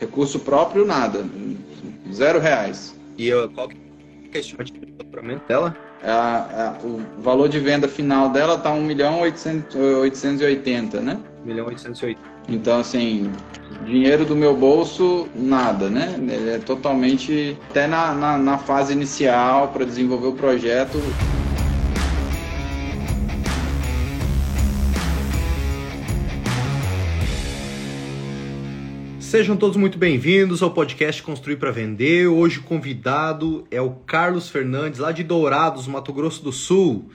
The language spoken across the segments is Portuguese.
Recurso próprio, nada. Zero reais. E qual que é a estimativa de faturamento dela? A, a, o valor de venda final dela está 1 milhão 880, né? 1 milhão 880. Então, assim, dinheiro do meu bolso, nada, né? Ele é totalmente, até na, na, na fase inicial para desenvolver o projeto, Sejam todos muito bem-vindos ao podcast Construir para Vender. Hoje o convidado é o Carlos Fernandes, lá de Dourados, Mato Grosso do Sul.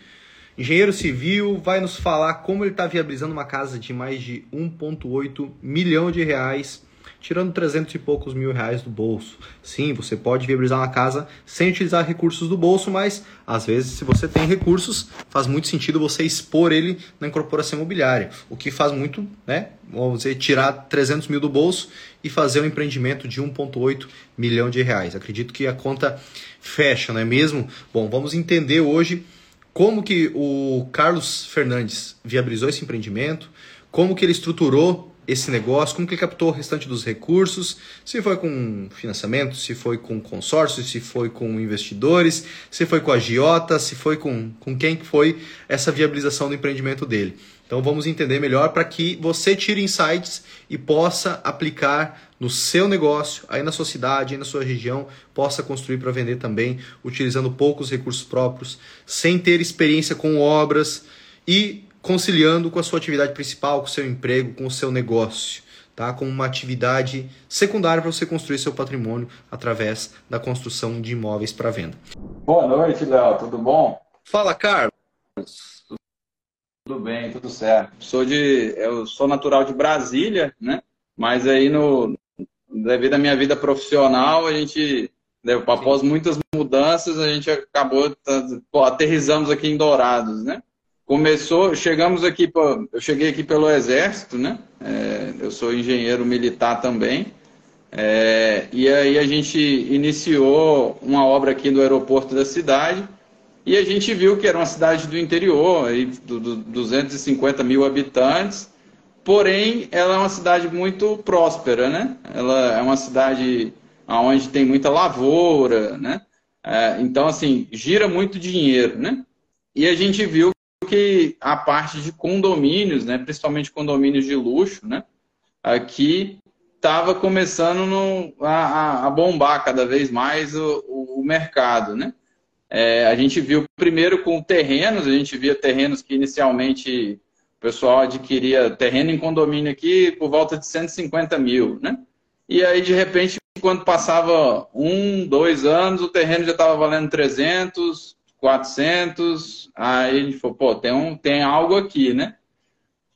Engenheiro civil, vai nos falar como ele está viabilizando uma casa de mais de 1,8 milhão de reais tirando 300 e poucos mil reais do bolso. Sim, você pode viabilizar uma casa sem utilizar recursos do bolso, mas às vezes, se você tem recursos, faz muito sentido você expor ele na incorporação imobiliária. O que faz muito, né? Vamos dizer, tirar 300 mil do bolso e fazer um empreendimento de 1,8 milhão de reais. Acredito que a conta fecha, não é mesmo? Bom, vamos entender hoje como que o Carlos Fernandes viabilizou esse empreendimento, como que ele estruturou esse negócio, como que ele captou o restante dos recursos, se foi com financiamento, se foi com consórcio, se foi com investidores, se foi com a Giota, se foi com, com quem foi essa viabilização do empreendimento dele. Então vamos entender melhor para que você tire insights e possa aplicar no seu negócio, aí na sua cidade, aí na sua região, possa construir para vender também, utilizando poucos recursos próprios, sem ter experiência com obras e conciliando com a sua atividade principal, com o seu emprego, com o seu negócio, tá? Como uma atividade secundária para você construir seu patrimônio através da construção de imóveis para venda. Boa noite, Léo. Tudo bom? Fala, Carlos. Tudo bem, tudo certo. Sou de, eu sou natural de Brasília, né? Mas aí no devido à minha vida profissional, a gente né, após muitas mudanças, a gente acabou pô, aterrizamos aqui em Dourados, né? Começou, chegamos aqui, eu cheguei aqui pelo Exército, né? É, eu sou engenheiro militar também. É, e aí a gente iniciou uma obra aqui no aeroporto da cidade e a gente viu que era uma cidade do interior, aí, do, do 250 mil habitantes, porém ela é uma cidade muito próspera, né? Ela é uma cidade onde tem muita lavoura, né? É, então, assim, gira muito dinheiro, né? E a gente viu que a parte de condomínios, né, principalmente condomínios de luxo, né, aqui estava começando no, a, a, bombar cada vez mais o, o, mercado, né? É, a gente viu primeiro com terrenos, a gente via terrenos que inicialmente o pessoal adquiria terreno em condomínio aqui por volta de 150 mil, né? E aí, de repente, quando passava um, dois anos, o terreno já estava valendo 300, 400, aí a gente falou, pô, tem, um, tem algo aqui, né?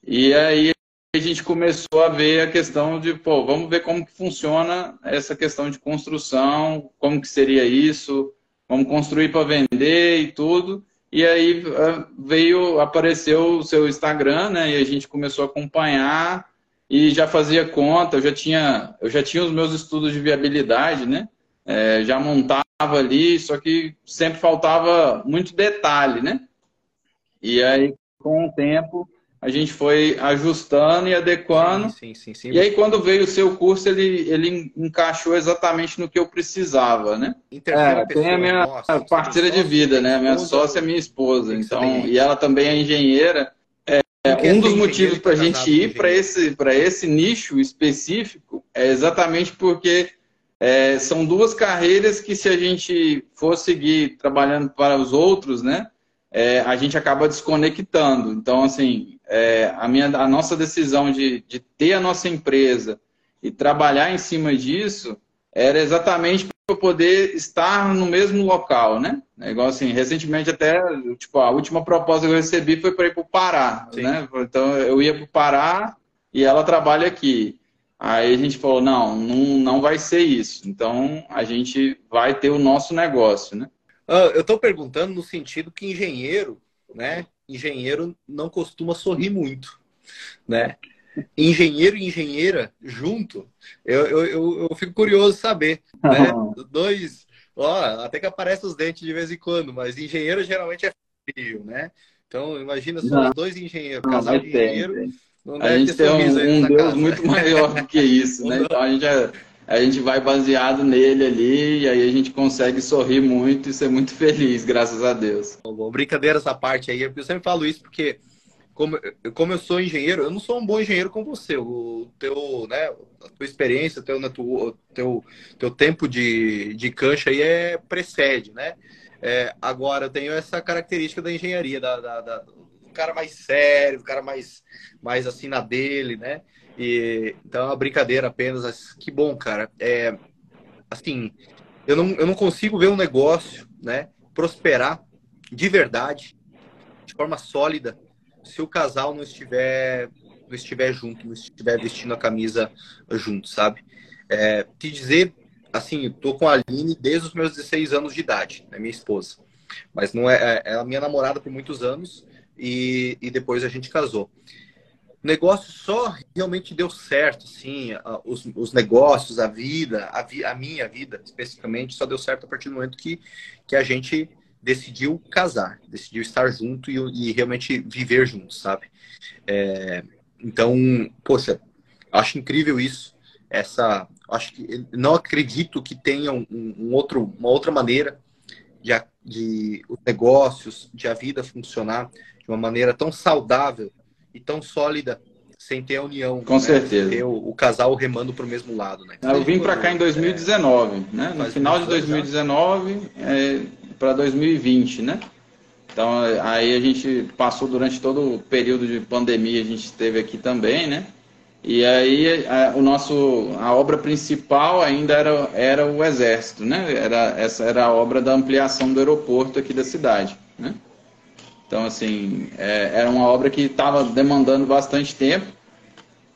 E aí a gente começou a ver a questão de, pô, vamos ver como que funciona essa questão de construção, como que seria isso, vamos construir para vender e tudo. E aí ah, veio, apareceu o seu Instagram, né? E a gente começou a acompanhar e já fazia conta, eu já tinha, eu já tinha os meus estudos de viabilidade, né? É, já montava ali, só que sempre faltava muito detalhe, né? E aí, com o tempo, a gente foi ajustando e adequando. Sim, sim, sim, e aí, quando veio o seu curso, ele, ele encaixou exatamente no que eu precisava, né? É, tem a minha Nossa, parceira de vida, né? Minha sócia é minha esposa. Então, e ela também é engenheira. É, um dos motivos para a gente ir para esse, esse nicho específico é exatamente porque é, são duas carreiras que, se a gente for seguir trabalhando para os outros, né, é, a gente acaba desconectando. Então, assim, é, a, minha, a nossa decisão de, de ter a nossa empresa e trabalhar em cima disso era exatamente para poder estar no mesmo local, né? É igual assim, recentemente até, tipo, a última proposta que eu recebi foi para ir para o Pará, Sim. né? Então eu ia para o Pará e ela trabalha aqui. Aí a gente falou, não, não, não vai ser isso. Então a gente vai ter o nosso negócio, né? Ah, eu estou perguntando no sentido que engenheiro, né? Engenheiro não costuma sorrir muito, né? Engenheiro e engenheira junto, eu, eu, eu, eu fico curioso saber, né? Dois, ó, até que aparece os dentes de vez em quando, mas engenheiro geralmente é frio, né? Então imagina só os dois engenheiros, casal de engenheiro. Tem, tem a gente tem um, um Deus casa. muito maior do que isso, né? Então a gente é, a gente vai baseado nele ali, e aí a gente consegue sorrir muito e ser muito feliz, graças a Deus. Bom, brincadeira essa parte aí, eu sempre falo isso porque como, como eu sou engenheiro, eu não sou um bom engenheiro como você. O teu, né, a tua experiência, teu, teu, teu tempo de, de cancha aí é precede, né? É, agora, eu tenho essa característica da engenharia, da, da, da, cara mais sério, do cara mais, mais assim na dele, né? E, então é uma brincadeira apenas. Que bom, cara. É, assim, eu não, eu não consigo ver um negócio né, prosperar de verdade, de forma sólida, se o casal não estiver não estiver junto, não estiver vestindo a camisa junto, sabe? É, te dizer, assim, eu tô com a Aline desde os meus 16 anos de idade, é minha esposa. Mas não é, é, é a minha namorada por muitos anos e, e depois a gente casou. O negócio só realmente deu certo, assim, os, os negócios, a vida, a, vi, a minha vida especificamente, só deu certo a partir do momento que, que a gente decidiu casar, decidiu estar junto e, e realmente viver junto, sabe? É, então, poxa, acho incrível isso. Essa, acho que não acredito que tenha um, um outro, uma outra maneira de, de os negócios, de a vida funcionar de uma maneira tão saudável e tão sólida sem ter a união. Com né? certeza. Ter o, o, casal remando para o mesmo lado, né? Eu vim para cá em 2019, é, né? No final de 2019, é, para 2020, né? Então aí a gente passou durante todo o período de pandemia, a gente esteve aqui também, né? E aí a, o nosso a obra principal ainda era, era o exército, né? Era essa era a obra da ampliação do aeroporto aqui da cidade, né? Então assim é, era uma obra que estava demandando bastante tempo,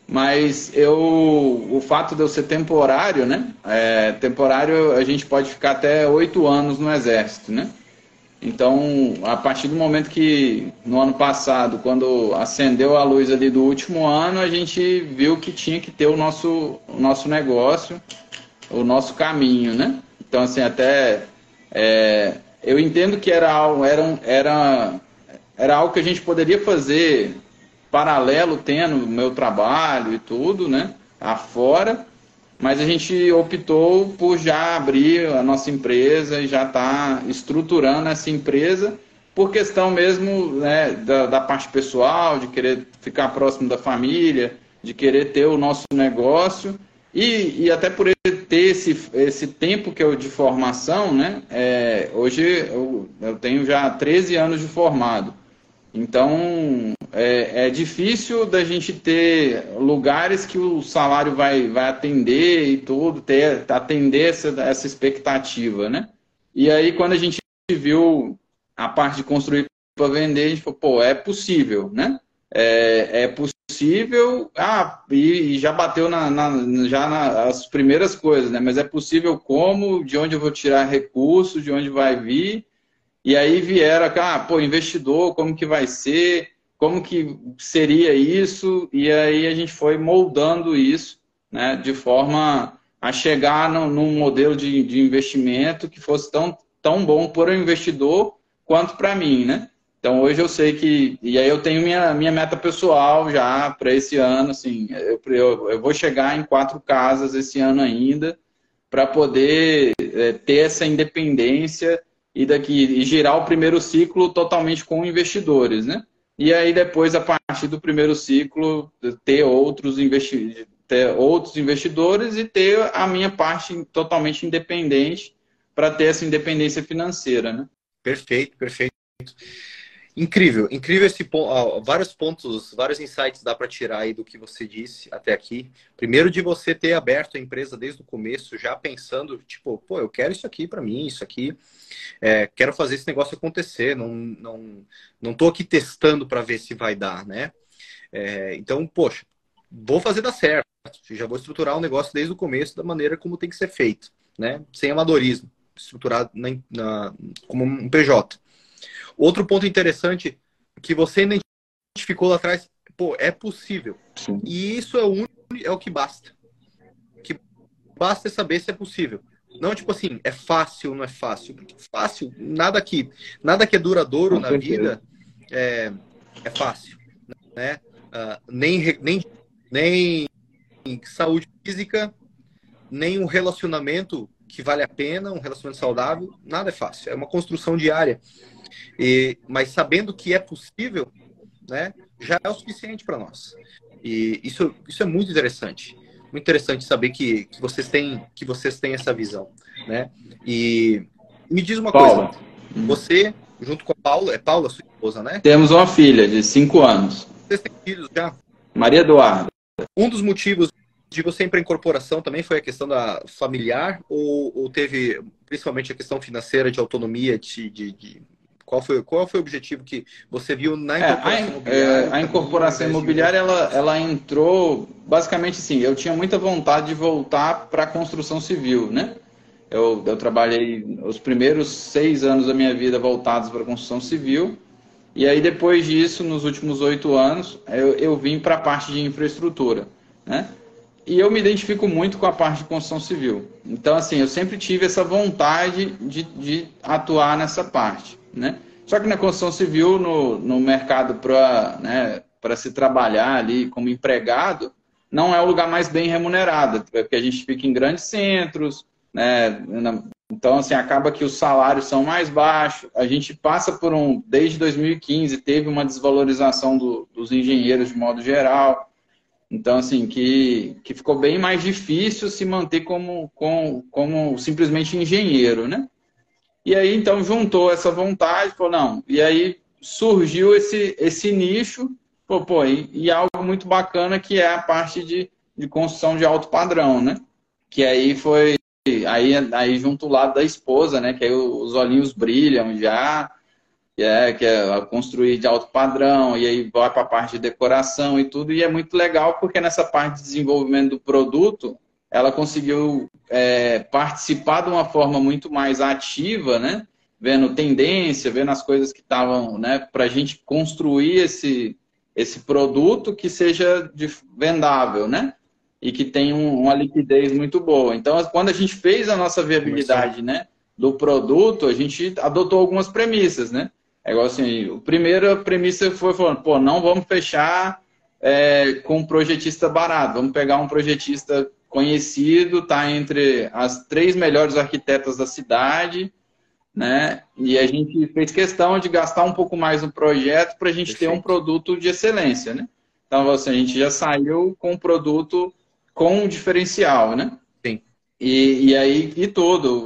mas eu o fato de eu ser temporário, né? É, temporário a gente pode ficar até oito anos no exército, né? Então, a partir do momento que, no ano passado, quando acendeu a luz ali do último ano, a gente viu que tinha que ter o nosso, o nosso negócio, o nosso caminho, né? Então, assim, até é, eu entendo que era, era, era, era algo que a gente poderia fazer paralelo, tendo o meu trabalho e tudo, né? Afora, mas a gente optou por já abrir a nossa empresa e já estar tá estruturando essa empresa por questão mesmo né, da, da, parte pessoal, de querer ficar próximo da família, de querer ter o nosso negócio e, e até por ele ter esse, esse tempo que eu de formação, né? É, hoje eu, eu tenho já 13 anos de formado. Então, é, é, difícil da gente ter lugares que o salário vai, vai atender e tudo, ter, atender essa, essa expectativa, né? E aí, quando a gente viu a parte de construir para vender, a gente falou, pô, é possível, né? É, é possível, ah, e, e já bateu na, na, já nas primeiras coisas, né? Mas é possível como, de onde eu vou tirar recursos, de onde vai vir, e aí vieram, ah, pô, investidor, como que vai ser? Como que seria isso? E aí a gente foi moldando isso, né, de forma a chegar no, num modelo de, de investimento que fosse tão, tão bom para o investidor quanto para mim, né? Então hoje eu sei que. E aí eu tenho minha, minha meta pessoal já para esse ano, assim, eu, eu, eu, vou chegar em quatro casas esse ano ainda, para poder é, ter essa independência e daqui e girar o primeiro ciclo totalmente com investidores, né? E aí depois, a partir do primeiro ciclo, ter outros, investi ter outros investidores e ter a minha parte totalmente independente para ter essa independência financeira, né? Perfeito, perfeito. Incrível, incrível esse ponto. vários pontos, vários insights dá para tirar aí do que você disse até aqui. Primeiro, de você ter aberto a empresa desde o começo, já pensando, tipo, pô, eu quero isso aqui para mim, isso aqui, é, quero fazer esse negócio acontecer. Não, não, não tô aqui testando para ver se vai dar, né? É, então, poxa, vou fazer dar certo. Já vou estruturar o negócio desde o começo da maneira como tem que ser feito, né? Sem amadorismo, estruturado na, na, como um PJ. Outro ponto interessante que você identificou lá atrás, pô, é possível. Sim. E isso é o único, é o que basta. O que basta é saber se é possível. Não tipo assim, é fácil, não é fácil. Fácil, nada que, nada que é duradouro Com na certeza. vida é, é fácil, né? Uh, nem, nem, nem saúde física, nem um relacionamento que vale a pena, um relacionamento saudável, nada é fácil. É uma construção diária. E, mas sabendo que é possível, né, já é o suficiente para nós. E isso, isso é muito interessante. Muito interessante saber que, que, vocês têm, que vocês têm essa visão. Né? E me diz uma Paula. coisa. Você, junto com a Paula, é Paula, sua esposa, né? Temos uma filha de 5 anos. Vocês têm filhos já? Maria Eduarda. Um dos motivos de você ir para a incorporação também foi a questão da familiar ou, ou, teve principalmente a questão financeira de autonomia de, de, de, qual foi qual foi o objetivo que você viu na incorporação é, a, imobiliária? É, a incorporação imobiliária ela, ela entrou basicamente sim eu tinha muita vontade de voltar para a construção civil né eu, eu trabalhei os primeiros seis anos da minha vida voltados para a construção civil e aí depois disso nos últimos oito anos eu, eu vim para a parte de infraestrutura né e eu me identifico muito com a parte de construção civil. Então, assim, eu sempre tive essa vontade de, de atuar nessa parte, né? Só que na construção civil, no, no mercado para né, se trabalhar ali como empregado, não é o lugar mais bem remunerado, porque a gente fica em grandes centros, né? Então, assim, acaba que os salários são mais baixos. A gente passa por um, desde 2015, teve uma desvalorização do, dos engenheiros de modo geral. Então, assim, que, que ficou bem mais difícil se manter como, como, como simplesmente engenheiro, né? E aí, então, juntou essa vontade, falou, não, e aí surgiu esse, esse nicho, pô, pô, e, e algo muito bacana que é a parte de, de construção de alto padrão, né? Que aí foi, aí, aí junto o lado da esposa, né? Que aí os olhinhos brilham já, que é, que é construir de alto padrão, e aí vai para a parte de decoração e tudo, e é muito legal porque nessa parte de desenvolvimento do produto, ela conseguiu é, participar de uma forma muito mais ativa, né? Vendo tendência, vendo as coisas que estavam, né? Para a gente construir esse, esse produto que seja vendável, né? E que tenha um, uma liquidez muito boa. Então, quando a gente fez a nossa viabilidade, né? Do produto, a gente adotou algumas premissas, né? É igual assim, a primeira premissa foi falando, pô, não vamos fechar é, com um projetista barato, vamos pegar um projetista conhecido, tá entre as três melhores arquitetas da cidade, né? E a gente fez questão de gastar um pouco mais no projeto para a gente Perfeito. ter um produto de excelência, né? Então, assim, a gente já saiu com um produto com um diferencial, né? E, e aí, e tudo,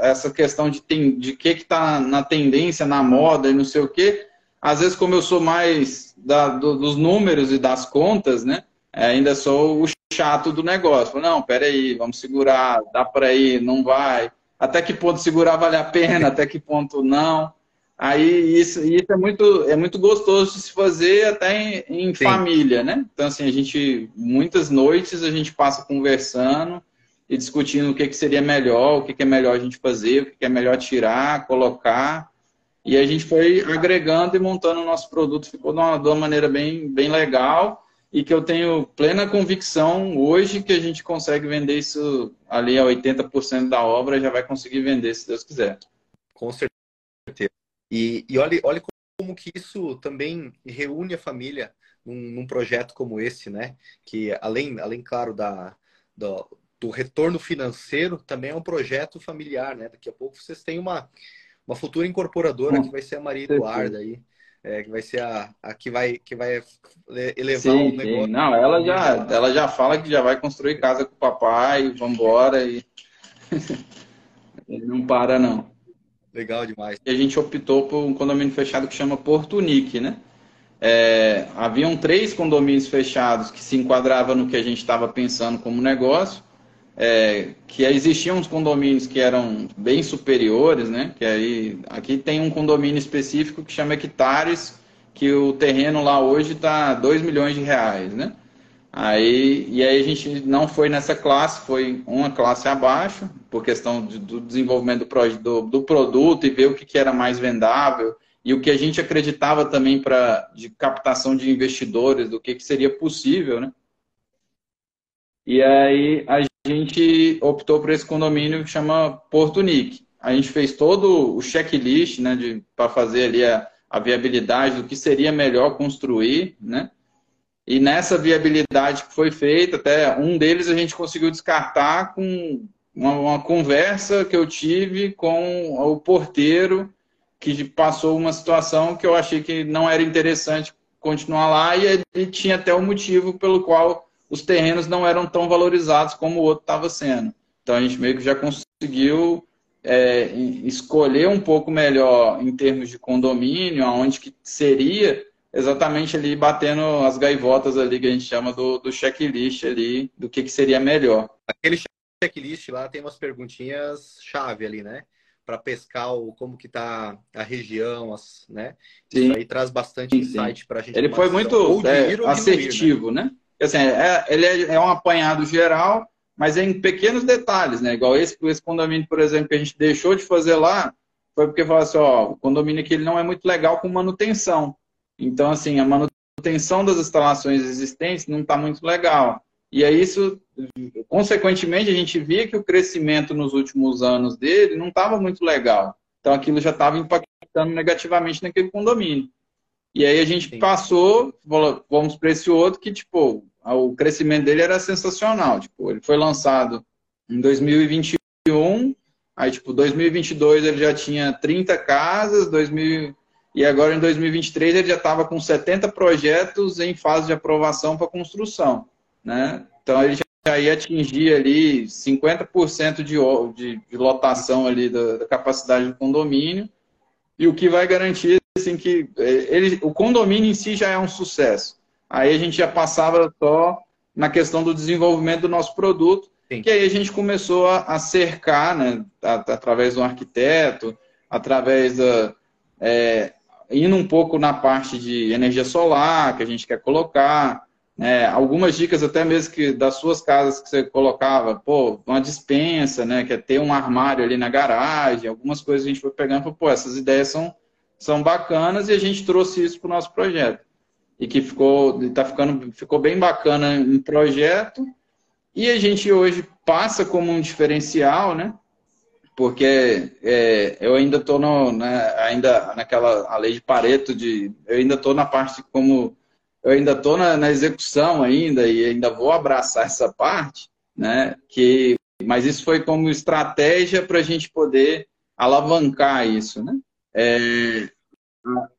essa questão de, tem, de que está na tendência, na moda e não sei o quê, às vezes, como eu sou mais da, do, dos números e das contas, né? Ainda sou o chato do negócio. Não, peraí, vamos segurar, dá para ir, não vai. Até que ponto segurar vale a pena, até que ponto não. Aí isso, isso é, muito, é muito gostoso de se fazer até em, em família, né? Então, assim, a gente, muitas noites a gente passa conversando e discutindo o que, que seria melhor, o que, que é melhor a gente fazer, o que, que é melhor tirar, colocar. E a gente foi agregando e montando o nosso produto, ficou de uma, de uma maneira bem, bem legal e que eu tenho plena convicção hoje que a gente consegue vender isso ali a 80% da obra, já vai conseguir vender, se Deus quiser. Com certeza. E, e olhe, olhe como que isso também reúne a família num, num, projeto como esse, né? Que além, além claro, da, do, do retorno financeiro, também é um projeto familiar, né? Daqui a pouco vocês têm uma, uma futura incorporadora que vai ser a Maria Eduarda aí. É, que vai ser a, a, que vai que vai elevar sim, o negócio. Sim. Não, ela já ela já fala que já vai construir casa com o papai, vamos embora e não para não. Legal demais. E a gente optou por um condomínio fechado que chama Porto Unique, né? É, haviam três condomínios fechados que se enquadravam no que a gente estava pensando como negócio é, que existiam uns condomínios que eram bem superiores, né? Que aí aqui tem um condomínio específico que chama hectares, que o terreno lá hoje está 2 milhões de reais, né? Aí, e aí a gente não foi nessa classe, foi uma classe abaixo, por questão de, do desenvolvimento do, do, do, produto e ver o que, que era mais vendável e o que a gente acreditava também para de captação de investidores, do que, que seria possível, né? E aí a gente optou por esse condomínio que chama Porto Nick. A gente fez todo o checklist né, para fazer ali a, a, viabilidade do que seria melhor construir, né? E nessa viabilidade que foi feita, até um deles a gente conseguiu descartar com uma, uma conversa que eu tive com o porteiro que passou uma situação que eu achei que não era interessante continuar lá e ele tinha até o um motivo pelo qual os terrenos não eram tão valorizados como o outro estava sendo. Então a gente meio que já conseguiu é, escolher um pouco melhor em termos de condomínio, aonde que seria exatamente ali batendo as gaivotas ali que a gente chama do, do checklist ali, do que, que seria melhor. Aquele checklist lá tem umas perguntinhas chave ali, né? Para pescar o, como que tá a região, as, né? Sim. Isso aí traz bastante insight para a gente. Ele foi muito é, assertivo, né? né? Assim, é, ele é, é um apanhado geral, mas é em pequenos detalhes, né? Igual esse, esse condomínio, por exemplo, que a gente deixou de fazer lá, foi porque falou assim, ó, o condomínio aqui ele não é muito legal com manutenção. Então, assim, a manutenção das instalações existentes não está muito legal. E aí isso, consequentemente, a gente via que o crescimento nos últimos anos dele não estava muito legal. Então aquilo já estava impactando negativamente naquele condomínio. E aí a gente Sim. passou, vamos para esse outro que, tipo, o crescimento dele era sensacional. Tipo, ele foi lançado em 2021, aí, tipo, 2022 ele já tinha 30 casas, 2000, e agora em 2023 ele já estava com 70 projetos em fase de aprovação para construção, né? Então ele já ia atingir ali 50% de, de, de lotação ali da, da capacidade do condomínio, e o que vai garantir assim que é, ele, o condomínio em si já é um sucesso. Aí a gente já passava só na questão do desenvolvimento do nosso produto, Sim. que aí a gente começou a, a cercar, né, a, através do arquiteto, através da é, indo um pouco na parte de energia solar que a gente quer colocar, né, algumas dicas até mesmo que das suas casas que você colocava, pô, uma dispensa, né, que é ter um armário ali na garagem, algumas coisas a gente foi pegando, pô, essas ideias são são bacanas e a gente trouxe isso para o nosso projeto. E que ficou, tá ficando, ficou bem bacana em projeto. E a gente hoje passa como um diferencial, né? Porque é, eu ainda estou né, ainda naquela a lei de Pareto de eu ainda estou na parte como eu ainda estou na, na, execução ainda e ainda vou abraçar essa parte, né? Que mas isso foi como estratégia para a gente poder alavancar isso, né? É,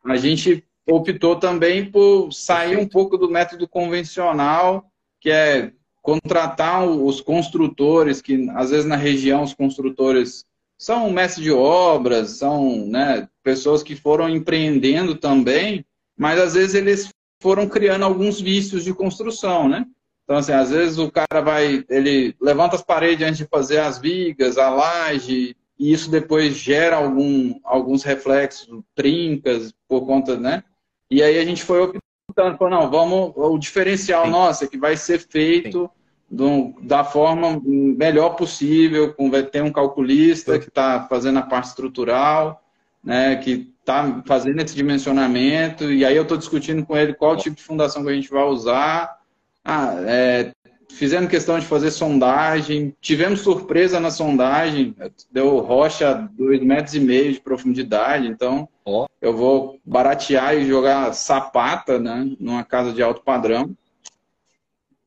a gente optou também por sair um pouco do método convencional, que é contratar os construtores, que às vezes na região os construtores são mestres de obras, são né, pessoas que foram empreendendo também, mas às vezes eles foram criando alguns vícios de construção, né? Então, assim, às vezes o cara vai, ele levanta as paredes antes de fazer as vigas, a laje, e isso depois gera algum, alguns reflexos, trincas, por conta, né? E aí a gente foi optando, falou, não, vamos, o diferencial Sim. nosso é que vai ser feito do, da forma melhor possível, com, vai ter um calculista Sim. que está fazendo a parte estrutural, né, que está fazendo esse dimensionamento, e aí eu estou discutindo com ele qual tipo de fundação que a gente vai usar. Ah, é, fizemos questão de fazer sondagem, tivemos surpresa na sondagem, deu rocha dois metros e meio de profundidade, então oh. eu vou baratear e jogar sapata, né, numa casa de alto padrão,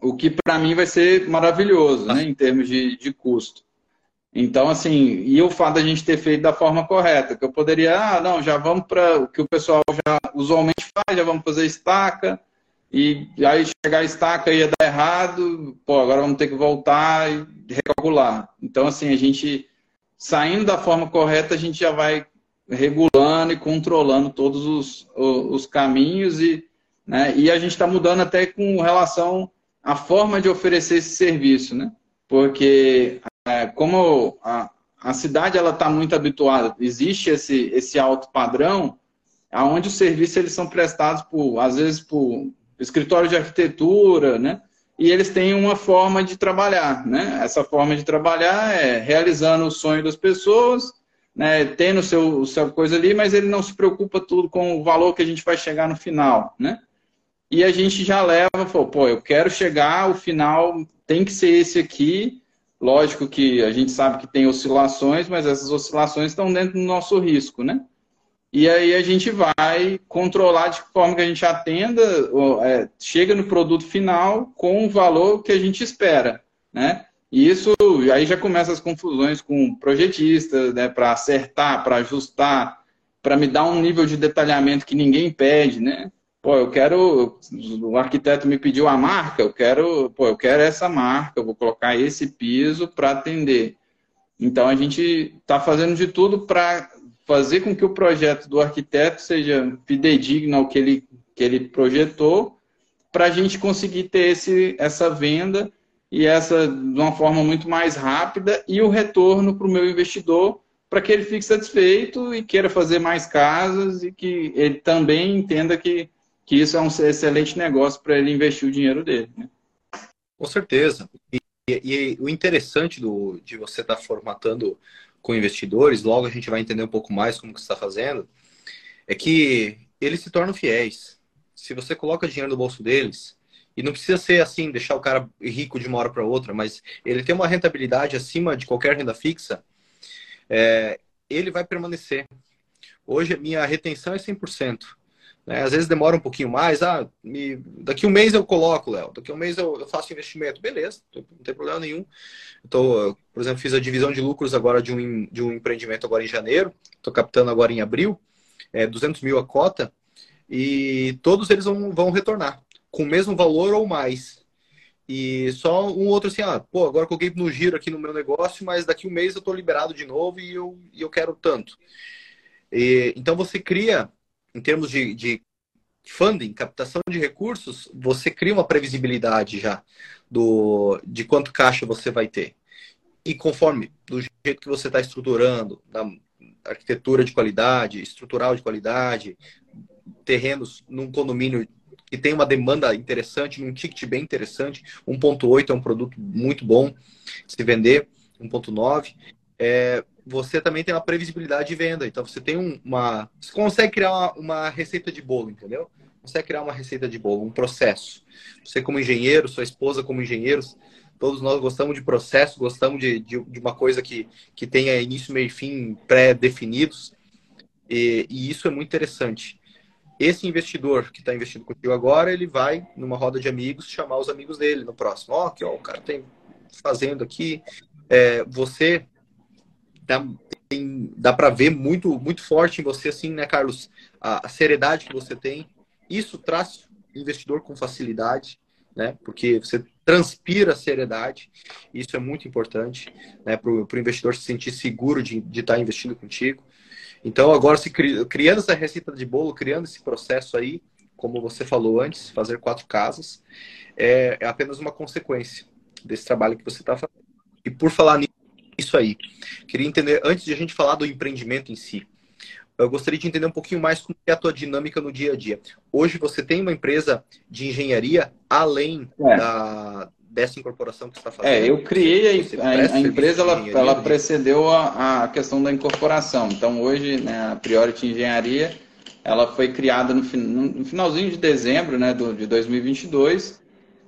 o que para mim vai ser maravilhoso, né, em termos de, de custo. Então, assim, e o fato da gente ter feito da forma correta, que eu poderia, ah, não, já vamos para o que o pessoal já usualmente faz, já vamos fazer estaca, e aí chegar a estaca ia dar errado, pô, agora vamos ter que voltar e recalcular. Então, assim, a gente, saindo da forma correta, a gente já vai regulando e controlando todos os, os caminhos e, né, e a gente está mudando até com relação à forma de oferecer esse serviço, né? Porque é, como a, a cidade ela está muito habituada, existe esse, esse alto padrão, aonde os serviços eles são prestados por, às vezes por escritório de arquitetura, né? E eles têm uma forma de trabalhar, né? Essa forma de trabalhar é realizando o sonho das pessoas, né? Tendo seu, seu coisa ali, mas ele não se preocupa tudo com o valor que a gente vai chegar no final, né? E a gente já leva, pô, eu quero chegar, o final tem que ser esse aqui. Lógico que a gente sabe que tem oscilações, mas essas oscilações estão dentro do nosso risco, né? E aí a gente vai controlar de forma que a gente atenda, é, chega no produto final com o valor que a gente espera, né? E isso aí já começa as confusões com projetistas, né? Para acertar, para ajustar, para me dar um nível de detalhamento que ninguém pede, né? Pô, eu quero, o arquiteto me pediu a marca, eu quero, pô, eu quero essa marca, eu vou colocar esse piso para atender. Então a gente está fazendo de tudo para fazer com que o projeto do arquiteto seja fidedigno ao que ele, que ele projetou, para a gente conseguir ter esse, essa venda e essa de uma forma muito mais rápida e o retorno para o meu investidor para que ele fique satisfeito e queira fazer mais casas e que ele também entenda que, que isso é um excelente negócio para ele investir o dinheiro dele. Né? Com certeza. E, e, e, o interessante do, de você estar tá formatando com investidores, logo a gente vai entender um pouco mais como que está fazendo, é que eles se tornam fiéis. Se você coloca dinheiro no bolso deles, e não precisa ser assim, deixar o cara rico de uma hora para outra, mas ele tem uma rentabilidade acima de qualquer renda fixa, é, ele vai permanecer. Hoje minha retenção é 100%. Né? Às vezes demora um pouquinho mais. Ah, me... daqui um mês eu coloco, Léo. Daqui um mês eu, faço investimento. Beleza, não tem problema nenhum. Então, por exemplo, fiz a divisão de lucros agora de um, de um empreendimento agora em janeiro. Estou captando agora em abril. É, 200 mil a cota. E todos eles vão, vão retornar com o mesmo valor ou mais. E só um outro assim, ah, pô, agora coloquei no giro aqui no meu negócio, mas daqui um mês eu estou liberado de novo e eu, e eu quero tanto. E, então você cria em termos de, de funding, captação de recursos, você cria uma previsibilidade já do, de quanto caixa você vai ter. E conforme do jeito que você está estruturando, da arquitetura de qualidade, estrutural de qualidade, terrenos num condomínio que tem uma demanda interessante, num ticket bem interessante, 1.8 é um produto muito bom se vender, 1.9. É, você também tem uma previsibilidade de venda. Então você tem uma. Você consegue criar uma, uma, receita de bolo, entendeu? Consegue criar uma receita de bolo, um processo. Você, como engenheiro, sua esposa, como engenheiros, todos nós gostamos de processo, gostamos de, de, de uma coisa que, que tenha início, meio e fim pré-definidos. E, e, isso é muito interessante. Esse investidor que está investindo contigo agora, ele vai numa roda de amigos chamar os amigos dele no próximo. Ó, oh, aqui, ó, o cara tem fazendo aqui. É, você dá, tem, dá para ver muito, muito forte em você, assim, né, Carlos? A, a, seriedade que você tem. Isso traz investidor com facilidade, né? Porque você transpira seriedade. Isso é muito importante, né? Para o investidor se sentir seguro de estar tá investindo contigo. Então, agora, se cri, criando essa receita de bolo, criando esse processo aí, como você falou antes, fazer quatro casas, é, é apenas uma consequência desse trabalho que você está fazendo. E por falar nisso, isso aí. Queria entender, antes de a gente falar do empreendimento em si, eu gostaria de entender um pouquinho mais como é a tua dinâmica no dia a dia. Hoje você tem uma empresa de engenharia além é. da, dessa incorporação que você está fazendo? É, eu criei a, a, a empresa, ela, ela precedeu a, a, questão da incorporação. Então hoje, né, a Priority Engenharia, ela foi criada no, no finalzinho de dezembro né, do, de 2022,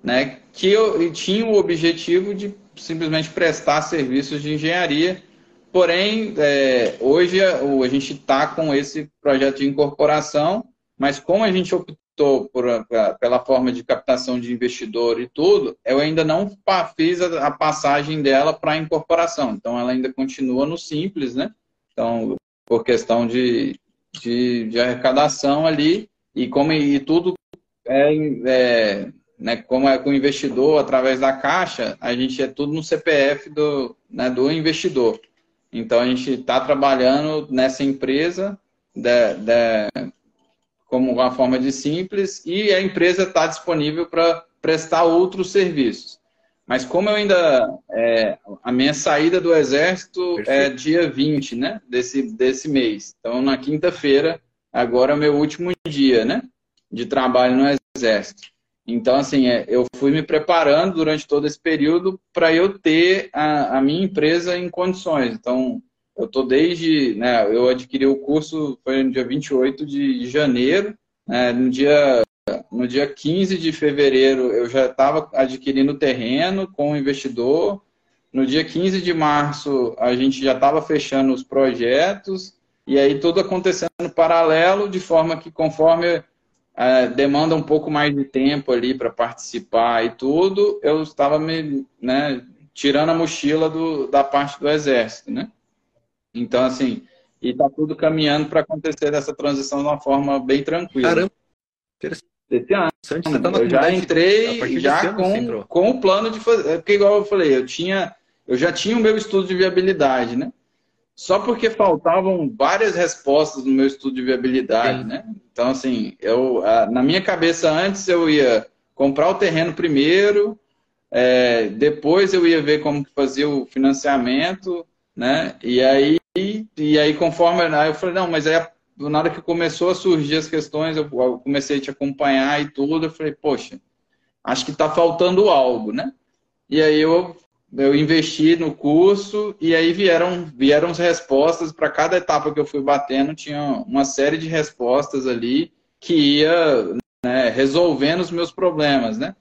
né, que eu, tinha o objetivo de simplesmente prestar serviços de engenharia. Porém, é, hoje a, a gente está com esse projeto de incorporação, mas como a gente optou por, pela forma de captação de investidor e tudo, eu ainda não fiz a, a passagem dela para a incorporação. Então, ela ainda continua no simples, né? Então, por questão de, de, de arrecadação ali, e como e tudo é, é né, como é com o investidor, através da caixa, a gente é tudo no CPF do, né, do investidor. Então, a gente está trabalhando nessa empresa de, de, como uma forma de simples e a empresa está disponível para prestar outros serviços. Mas como eu ainda. É, a minha saída do Exército é Perfeito. é dia 20 né, desse, desse mês. Então, na quinta-feira, agora é o meu último dia né, de trabalho no Exército. Então, assim, é, eu fui me preparando durante todo esse período para eu ter a, a, minha empresa em condições. Então, eu estou desde. Né, eu adquiri o curso, foi no dia 28 de janeiro. Né, no, dia, no dia 15 de fevereiro, eu já estava adquirindo terreno com o investidor. No dia 15 de março, a gente já estava fechando os projetos. e aí tudo acontecendo paralelo, de forma que conforme é, demanda um pouco mais de tempo ali para participar e tudo, eu estava me né, tirando a mochila do, da parte do exército, né? Então, assim, e está tudo caminhando para acontecer essa transição de uma forma bem tranquila. Caramba, interessante. Esse ano. Tá eu já entrei já com, com o plano de fazer. Porque, igual eu falei, eu tinha, eu já tinha o meu estudo de viabilidade, né? Só porque faltavam várias respostas no meu estudo de viabilidade, né? Então, assim, eu, na minha cabeça antes eu ia comprar o terreno primeiro, é, depois eu ia ver como que fazia o financiamento, né? E aí, e aí conforme aí eu falei, não, mas aí na hora que começou a surgir as questões, eu, comecei a te acompanhar e tudo, eu falei, poxa, acho que está faltando algo, né? E aí eu, eu investi no curso e aí vieram, vieram as respostas para cada etapa que eu fui batendo, tinha uma série de respostas ali que ia né, resolvendo os meus problemas, né?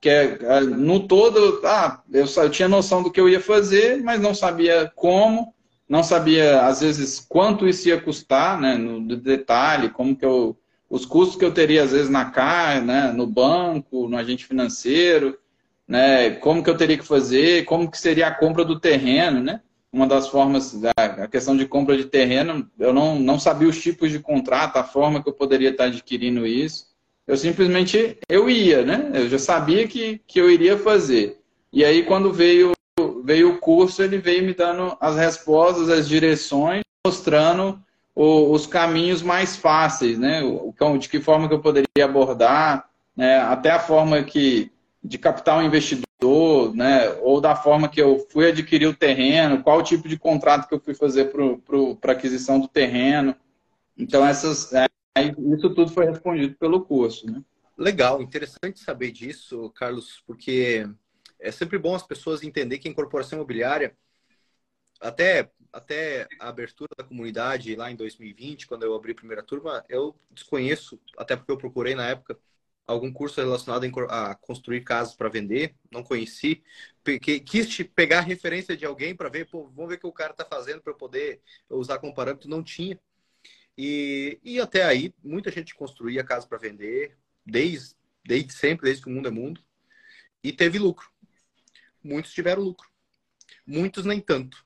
que é, no todo, ah, eu, eu tinha noção do que eu ia fazer, mas não sabia como, não sabia, às vezes, quanto isso ia custar, né, no detalhe, como que eu, os custos que eu teria, às vezes, na CAR, né, no banco, no agente financeiro, né, como que eu teria que fazer, como que seria a compra do terreno, né, uma das formas, a questão de compra de terreno, eu não, não sabia os tipos de contrato, a forma que eu poderia estar adquirindo isso, eu simplesmente eu ia, né? Eu já sabia que, que eu iria fazer. E aí quando veio veio o curso, ele veio me dando as respostas, as direções, mostrando o, os caminhos mais fáceis, né? O, de que forma que eu poderia abordar, né? até a forma que de captar um investidor, né? Ou da forma que eu fui adquirir o terreno, qual tipo de contrato que eu fui fazer para aquisição do terreno. Então essas é, isso tudo foi respondido pelo curso, né? Legal, interessante saber disso, Carlos, porque é sempre bom as pessoas entenderem que a incorporação imobiliária, até, até a abertura da comunidade lá em 2020, quando eu abri a primeira turma, eu desconheço, até porque eu procurei na época algum curso relacionado a construir casas para vender, não conheci, quis pegar referência de alguém para ver, pô, vamos ver o que o cara está fazendo para eu poder usar como parâmetro, não tinha. E, e até aí, muita gente construía casa para vender, desde, desde sempre, desde que o mundo é mundo, e teve lucro. Muitos tiveram lucro. Muitos nem tanto.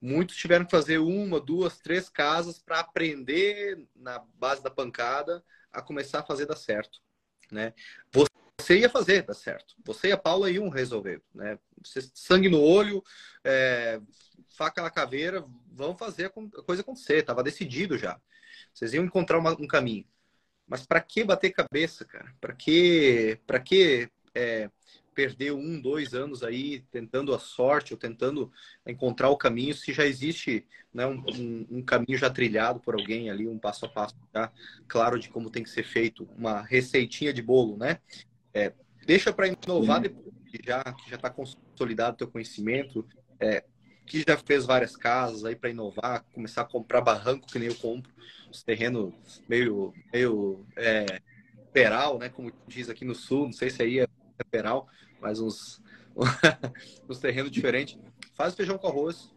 Muitos tiveram que fazer uma, duas, três casas para aprender na base da pancada a começar a fazer dar certo. Né? Você ia fazer dar certo. Você e a Paula iam resolver. Né? Sangue no olho, é, faca na caveira, vão fazer a coisa acontecer. Tava decidido já. Vocês iam encontrar uma, um caminho. Mas para que bater cabeça, cara? Para que, para que é, perder um, dois anos aí tentando a sorte ou tentando encontrar o caminho se já existe né, um, um, um, caminho já trilhado por alguém ali, um passo a passo já claro de como tem que ser feito, uma receitinha de bolo, né? É, deixa para inovar depois que já que já está consolidado o teu conhecimento. É, que já fez várias casas aí para inovar, começar a comprar barranco que nem eu compro, os terrenos meio, meio é, peral, né? Como diz aqui no sul, não sei se aí é peral, mas uns, uns terrenos diferentes. Faz feijão com arroz,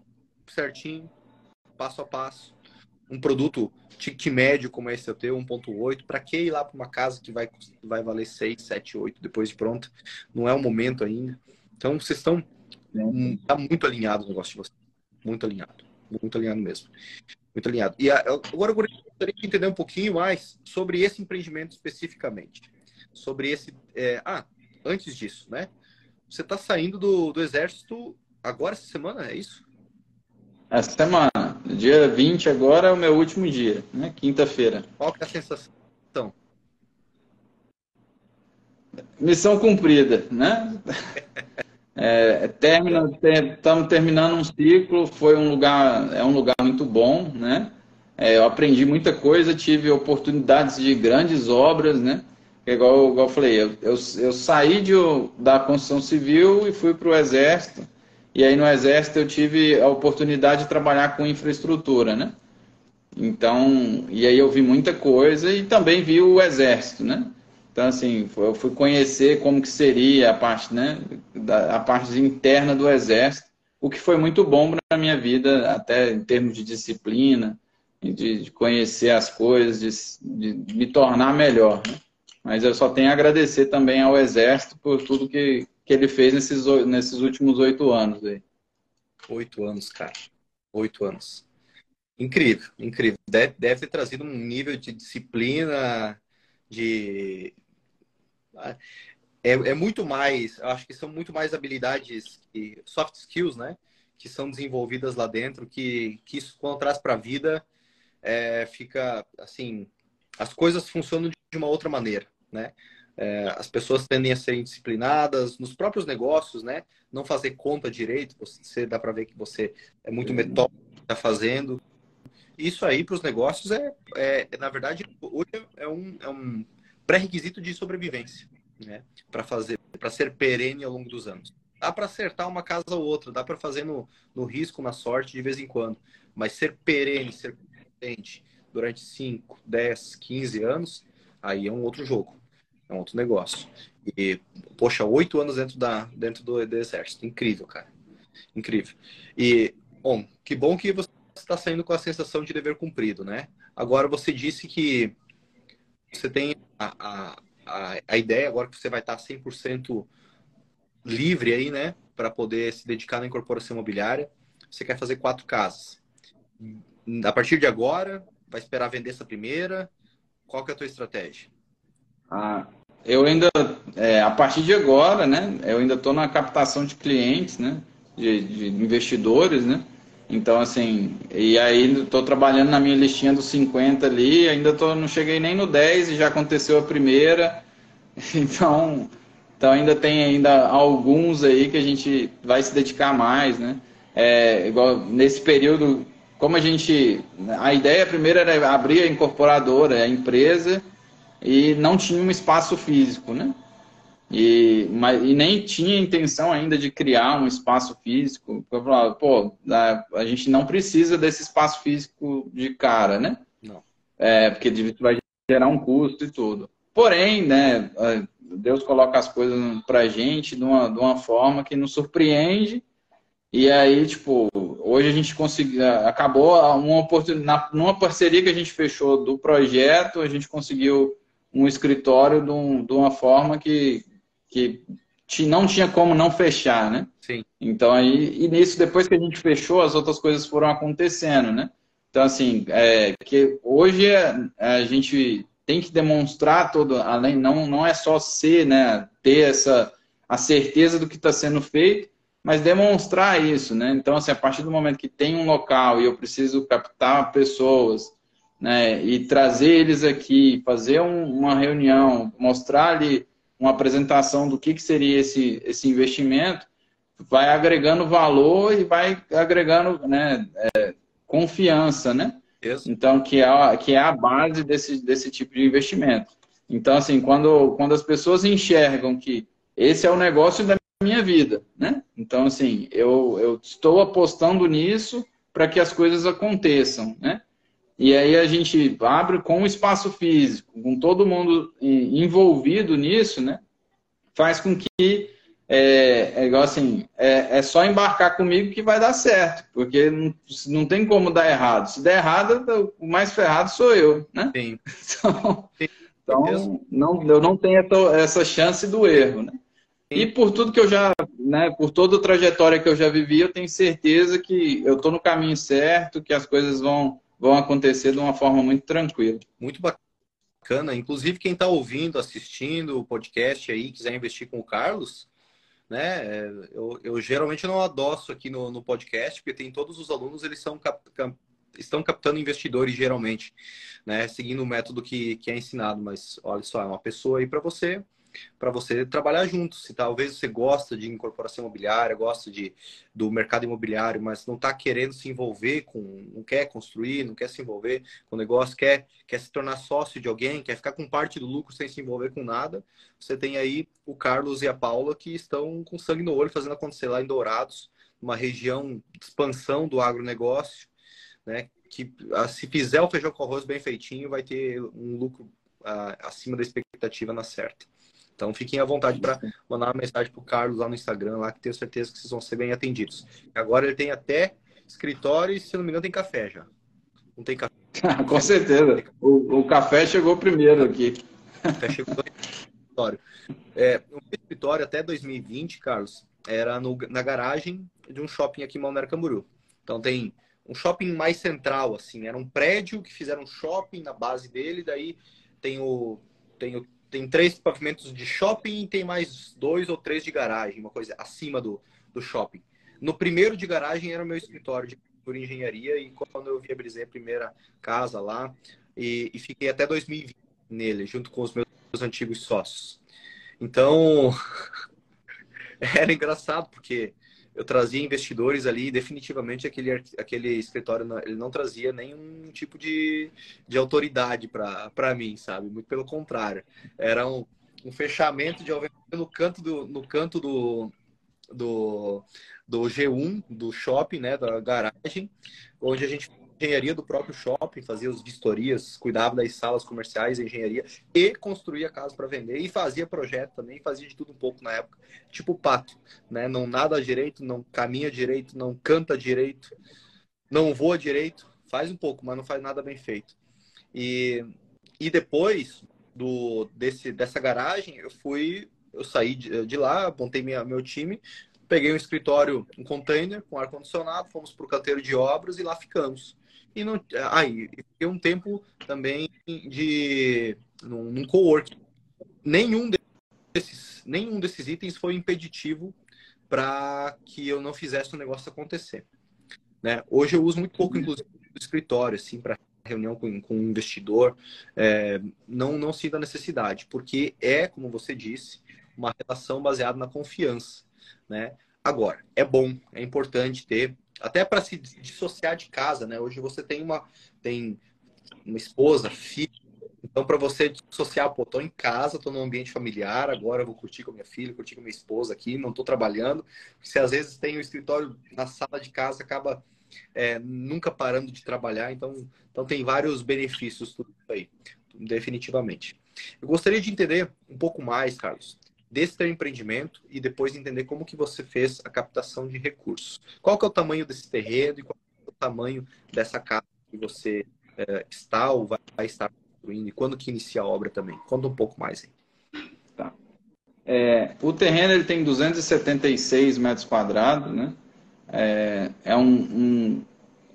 certinho, passo a passo. Um produto ticket médio como esse eu tenho, 1.8, para que ir lá para uma casa que vai, vai valer 6, 7, 8 depois de pronta? Não é o momento ainda. Então, vocês estão Está muito alinhado o negócio de vocês. Muito alinhado. Muito alinhado mesmo. Muito alinhado. E agora eu gostaria de entender um pouquinho mais sobre esse empreendimento especificamente. Sobre esse. É... Ah, antes disso, né? Você está saindo do, do exército agora, essa semana, é isso? Essa semana. Dia 20 agora é o meu último dia, né? Quinta-feira. Qual que é a sensação? Missão cumprida, né? É, termina, estamos terminando um ciclo, foi um lugar, é um lugar muito bom, né? É, eu aprendi muita coisa, tive oportunidades de grandes obras, né? Igual, igual eu falei, eu, eu, eu saí de, da construção civil e fui para o exército, e aí no exército eu tive a oportunidade de trabalhar com infraestrutura, né? Então, e aí eu vi muita coisa e também vi o exército, né? Então, assim, eu fui conhecer como que seria a parte, né, da, a parte interna do Exército, o que foi muito bom para a minha vida, até em termos de disciplina, de, de conhecer as coisas, de, de, me tornar melhor. Né? Mas eu só tenho a agradecer também ao Exército por tudo que, que ele fez nesses, nesses últimos oito anos. Aí. Oito anos, cara. Oito anos. Incrível, incrível. Deve, deve ter trazido um nível de disciplina, de. É, é muito mais, acho que são muito mais habilidades, e soft skills, né? Que são desenvolvidas lá dentro, que, que isso, quando traz para a vida, é, fica assim: as coisas funcionam de uma outra maneira né? É, as pessoas tendem a serem disciplinadas nos próprios negócios, né? Não fazer conta direito, você dá para ver que você é muito metódico está fazendo. Isso aí para os negócios é, é, na verdade, hoje é um, é um pré-requisito de sobrevivência, né? Para fazer, para ser perene ao longo dos anos. Dá para acertar uma casa ou outra, dá para fazer no, no risco, na sorte de vez em quando, mas ser perene, ser consistente durante 5, 10, 15 anos, aí é um outro jogo. É um outro negócio. E, poxa, oito anos dentro, da, dentro do, do exército. Incrível, cara. Incrível. E, bom, que bom que você está saindo com a sensação de dever cumprido, né? Agora, você disse que você tem a, a, a, ideia agora que você vai estar 100% livre aí, né? Para poder se dedicar na incorporação imobiliária. Você quer fazer quatro casas. A partir de agora, vai esperar vender essa primeira? Qual que é a tua estratégia? Ah, eu ainda, é, a partir de agora, né, eu ainda estou na captação de clientes, né, de, de, investidores, né, então assim, e aí estou trabalhando na minha listinha dos 50 ali, ainda tô, não cheguei nem no 10 e já aconteceu a primeira, então, então ainda tem ainda alguns aí que a gente vai se dedicar mais, né, é, igual nesse período, como a gente, a ideia primeira era abrir a incorporadora, a empresa, e não tinha um espaço físico, né? E, mas, e nem tinha intenção ainda de criar um espaço físico. Eu falava, pô, a, a gente não precisa desse espaço físico de cara, né? Não. É, porque vai gerar um custo e tudo. Porém, né, Deus coloca as coisas pra gente de uma, de uma forma que nos surpreende. E aí, tipo, hoje a gente conseguiu, acabou uma oportunidade, numa parceria que a gente fechou do projeto, a gente conseguiu um escritório de, um, de uma forma que, que não tinha como não fechar, né? Sim. Então aí, e nisso, depois que a gente fechou, as outras coisas foram acontecendo, né? Então, assim, é, que hoje é, a gente tem que demonstrar todo, além, não, não é só ser, né? Ter essa, a certeza do que está sendo feito, mas demonstrar isso, né? Então, assim, a partir do momento que tem um local e eu preciso captar pessoas, né, e trazer eles aqui, fazer um, uma reunião, mostrar-lhe uma apresentação do que, que seria esse, esse investimento, vai agregando valor e vai agregando né, é, confiança, né? Isso. Então, que é, que é a base desse, desse tipo de investimento. Então, assim, quando, quando as pessoas enxergam que esse é o negócio da minha vida, né? Então, assim, eu, eu estou apostando nisso para que as coisas aconteçam, né? E aí a gente abre com o espaço físico, com todo mundo envolvido nisso, né? Faz com que é, é igual assim, é, é, só embarcar comigo que vai dar certo, porque não, não tem como dar errado. Se der errado, o mais ferrado sou eu, né? Sim. Então, então não, eu não tenho essa chance do erro, né? E por tudo que eu já, né, por toda a trajetória que eu já vivi, eu tenho certeza que eu estou no caminho certo, que as coisas vão vão acontecer de uma forma muito tranquila. Muito bacana. Inclusive, quem está ouvindo, assistindo o podcast aí, quiser investir com o Carlos, né? É, eu, eu geralmente não adoço aqui no, no podcast, porque tem todos os alunos, eles são cap, cap, estão captando investidores geralmente, né? Seguindo o método que, que é ensinado. Mas olha só, é uma pessoa aí para você para você trabalhar junto. Se talvez você gosta de incorporação imobiliária, gosta de, do mercado imobiliário, mas não está querendo se envolver com, não quer construir, não quer se envolver com o negócio, quer, quer se tornar sócio de alguém, quer ficar com parte do lucro sem se envolver com nada, você tem aí o Carlos e a Paula que estão com sangue no olho fazendo acontecer lá em Dourados, uma região de expansão do agronegócio, né? Que ah, se fizer o feijão com arroz bem feitinho, vai ter um lucro uh, acima da expectativa na certa. Então fiquem à vontade para mandar uma mensagem para o Carlos lá no Instagram, lá que tenho certeza que vocês vão ser bem atendidos. Agora ele tem até escritório e, se não me engano, tem café já. Não tem café? Com certeza. O, o, café chegou primeiro aqui. O café chegou no escritório. É, o escritório até 2020, Carlos, era no, na garagem de um shopping aqui em Balneário Camboriú. Então tem um shopping mais central, assim. Era um prédio que fizeram um shopping na base dele, daí tem o, tem o tem três pavimentos de shopping e tem mais dois ou três de garagem, uma coisa acima do, do shopping. No primeiro de garagem era o meu escritório de por engenharia e quando eu viabilizei a primeira casa lá e, e fiquei até 2020 nele, junto com os meus antigos sócios. Então, era engraçado porque eu trazia investidores ali definitivamente aquele, aquele escritório ele não trazia nenhum tipo de, de autoridade para mim, sabe? Muito pelo contrário. Era um, um fechamento de no canto do, no canto do, do, do G1, do shopping, né, da garagem, onde a gente engenharia do próprio shopping, fazia as vistorias, cuidava das salas comerciais, engenharia e construía casa para vender e fazia projeto também, fazia de tudo um pouco na época, tipo pato, né? Não nada direito, não caminha direito, não canta direito, não voa direito, faz um pouco, mas não faz nada bem feito. E, e depois do desse dessa garagem, eu fui eu saí de, de lá, montei minha, meu time, peguei um escritório, um container com ar-condicionado, fomos para o canteiro de obras e lá ficamos. E não, aí, fiquei um tempo também de num, num co-work. Nenhum desses, nenhum desses itens foi impeditivo para que eu não fizesse o negócio acontecer. Né? Hoje eu uso muito pouco, inclusive, o escritório, assim, para reunião com, com um investidor. É, não, não sinto a necessidade, porque é, como você disse, uma relação baseada na confiança, né? Agora, é bom, é importante ter, até para se dissociar de casa, né? Hoje você tem uma, tem uma esposa, filho, então para você dissociar, pô, tô em casa, tô num ambiente familiar, agora eu vou curtir com minha filha, curtir com minha esposa aqui, não tô trabalhando. Você às vezes tem o escritório na sala de casa, acaba é, nunca parando de trabalhar, então, então tem vários benefícios tudo aí, definitivamente. Eu gostaria de entender um pouco mais, Carlos, desse teu empreendimento e depois entender como que você fez a captação de recursos. Qual que é o tamanho desse terreno e qual é o tamanho dessa casa que você é, está ou vai estar construindo e quando que inicia a obra também? Conta um pouco mais aí. Tá. É, o terreno ele tem 276 metros quadrados, né? É, é um, um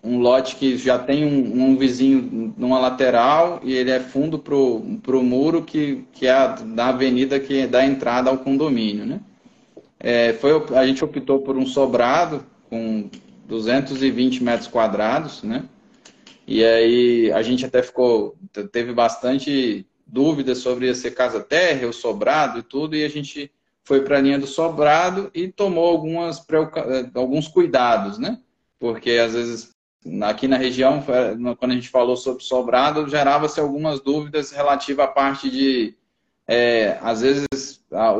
um lote que já tem um, um, vizinho numa lateral e ele é fundo para o muro que, que é a, da avenida que dá entrada ao condomínio. Né? É, foi, a gente optou por um sobrado com 220 metros quadrados, né? E aí a gente até ficou, teve bastante dúvidas sobre ser casa terra ou sobrado e tudo, e a gente foi para a linha do sobrado e tomou algumas, alguns cuidados, né? Porque às vezes aqui na região, quando a gente falou sobre sobrado, gerava-se algumas dúvidas relativas à parte de, é, às vezes,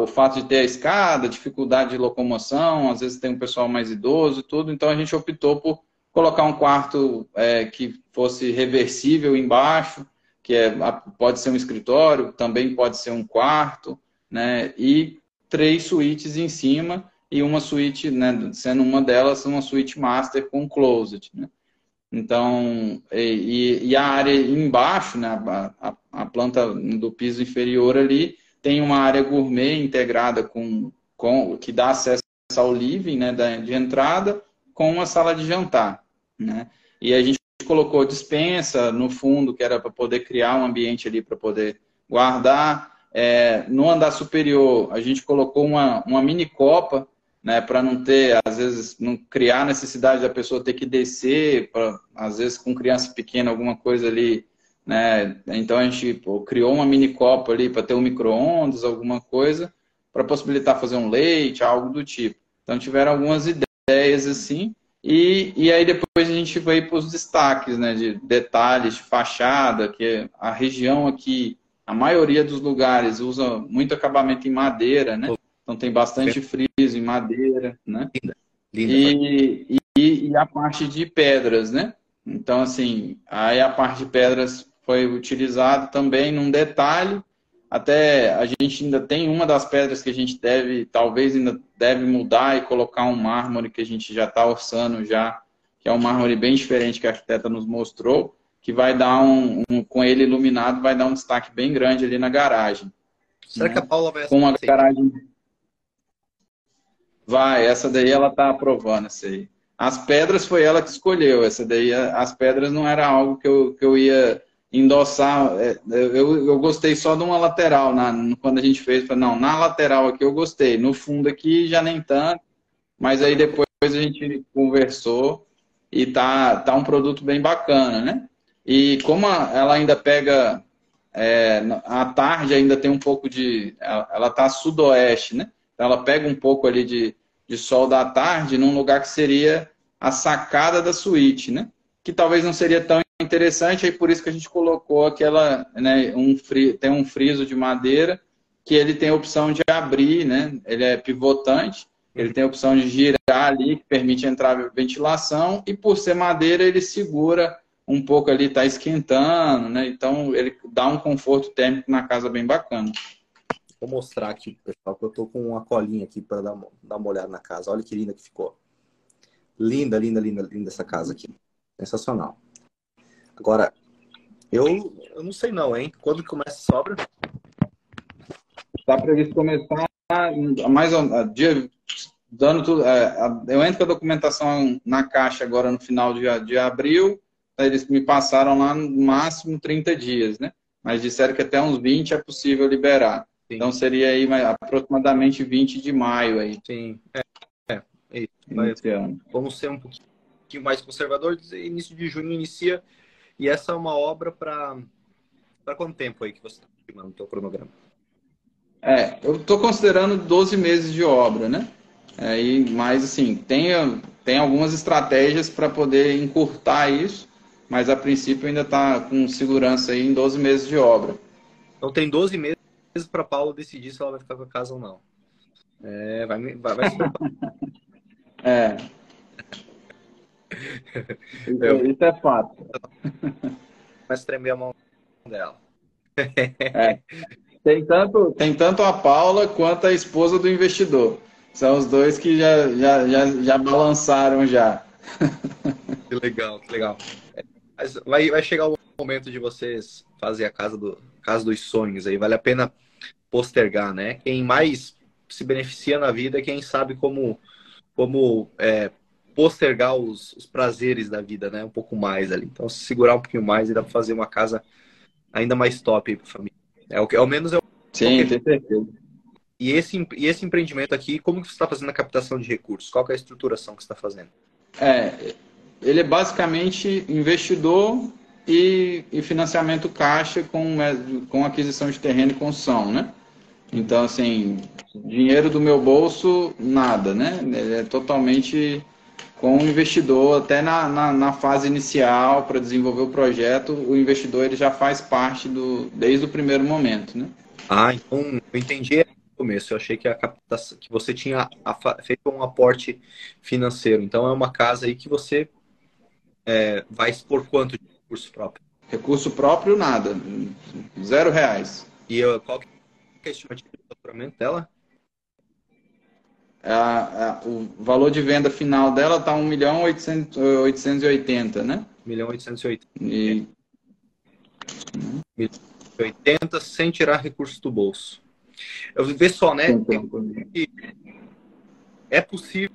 o fato de ter a escada, dificuldade de locomoção, às vezes tem um pessoal mais idoso e tudo, então a gente optou por colocar um quarto é, que fosse reversível embaixo, que é, pode ser um escritório, também pode ser um quarto, né, e três suítes em cima, e uma suíte, né, sendo uma delas uma suíte master com closet, né. Então, e, e, a área embaixo, né, a, a, planta do piso inferior ali, tem uma área gourmet integrada com, com que dá acesso ao living né, de entrada com uma sala de jantar. Né? E a gente colocou dispensa no fundo, que era para poder criar um ambiente ali para poder guardar. É, no andar superior, a gente colocou uma, uma mini copa né, para não ter, às vezes, não criar necessidade da pessoa ter que descer, pra, às vezes com criança pequena, alguma coisa ali, né, então a gente pô, criou uma mini copa ali para ter um micro-ondas, alguma coisa, para possibilitar fazer um leite, algo do tipo. Então tiveram algumas ideias assim, e, e aí depois a gente veio para os destaques, né, de detalhes, de fachada, que a região aqui, a maioria dos lugares usa muito acabamento em madeira, né? Então tem bastante friso em madeira, né? Linda. Linda. E, e, e, a parte de pedras, né? Então, assim, aí a parte de pedras foi utilizada também num detalhe. Até a gente ainda tem uma das pedras que a gente deve, talvez ainda deve mudar e colocar um mármore que a gente já está orçando já, que é um mármore bem diferente que a arquiteta nos mostrou, que vai dar um, um, com ele iluminado, vai dar um destaque bem grande ali na garagem. Será né? que a Paula vai Com uma garagem. Vai, essa daí ela tá aprovando essa aí. As pedras foi ela que escolheu, essa daí, as pedras não era algo que eu, que eu ia endossar. É, eu, eu gostei só de uma lateral, na, quando a gente fez, não, na lateral aqui eu gostei, no fundo aqui já nem tanto, mas aí depois a gente conversou e tá, tá um produto bem bacana, né? E como ela ainda pega é, tarde ainda tem um pouco de. Ela está sudoeste, né? Ela pega um pouco ali de, de sol da tarde num lugar que seria a sacada da suíte, né? Que talvez não seria tão interessante, aí por isso que a gente colocou aquela, né, um fri, tem um friso de madeira que ele tem a opção de abrir, né? Ele é pivotante, ele tem a opção de girar ali, que permite entrar ventilação, e por ser madeira, ele segura um pouco ali, está esquentando, né? Então ele dá um conforto térmico na casa bem bacana. Vou mostrar aqui, pessoal, que eu tô com uma colinha aqui para dar, dar uma olhada na casa. Olha que linda que ficou. Linda, linda, linda, linda essa casa aqui. Sensacional. Agora, eu, eu não sei não, hein? Quando começa a obra? Está previsto começar mais um dia dando tudo. É, eu entro com a documentação na caixa agora no final de, de abril eles me passaram lá no máximo 30 dias, né? Mas disseram que até uns 20 é possível liberar. Sim. Então seria aí aproximadamente 20 de maio aí. Sim, é. é, é Vai, vamos ser um pouquinho mais conservadores. Início de junho inicia. E essa é uma obra para para quanto tempo aí que você está estimando no seu cronograma? É, eu estou considerando 12 meses de obra, né? É, mas assim, tem, tem algumas estratégias para poder encurtar isso mas a princípio ainda está com segurança aí em 12 meses de obra. Então tem 12 meses para Paulo decidir se ela vai ficar com a casa ou não. É, vai, vai, vai É. Isso, isso é fato. Mas tremer a mão dela. É. Tem, tanto, tem tanto a Paula quanto a esposa do investidor. São os dois que já, já, já, já balançaram já. Que legal, que legal. Mas vai, vai chegar o momento de vocês fazer a casa, do, casa dos sonhos aí. Vale a pena postergar, né? Quem mais se beneficia na vida é quem sabe como, como é, postergar os, os, prazeres da vida, né? Um pouco mais ali. Então, se segurar um pouquinho mais e dá para fazer uma casa ainda mais top para família. É o que, ao menos é o Sim, tem certeza. E esse, e esse empreendimento aqui, como que você está fazendo a captação de recursos? Qual é a estruturação que você está fazendo? É, ele é basicamente investidor e, e financiamento caixa com, é, com aquisição de terreno e construção, né? Então, assim, dinheiro do meu bolso, nada, né? Ele é totalmente com o investidor, até na, na, na fase inicial, para desenvolver o projeto, o investidor ele já faz parte do, desde o primeiro momento, né? Ah, então eu entendi no começo. Eu achei que a captação, que você tinha feito um aporte financeiro. Então é uma casa aí que você é, vai expor quanto de recurso próprio? Recurso próprio, nada. Zero reais. E uh, qual que é a estimativa de faturamento dela? o valor de venda final dela está 1 milhão 880, né? 1 milhão 880. E... 80 sem tirar recursos do bolso. Eu vê só, né? É possível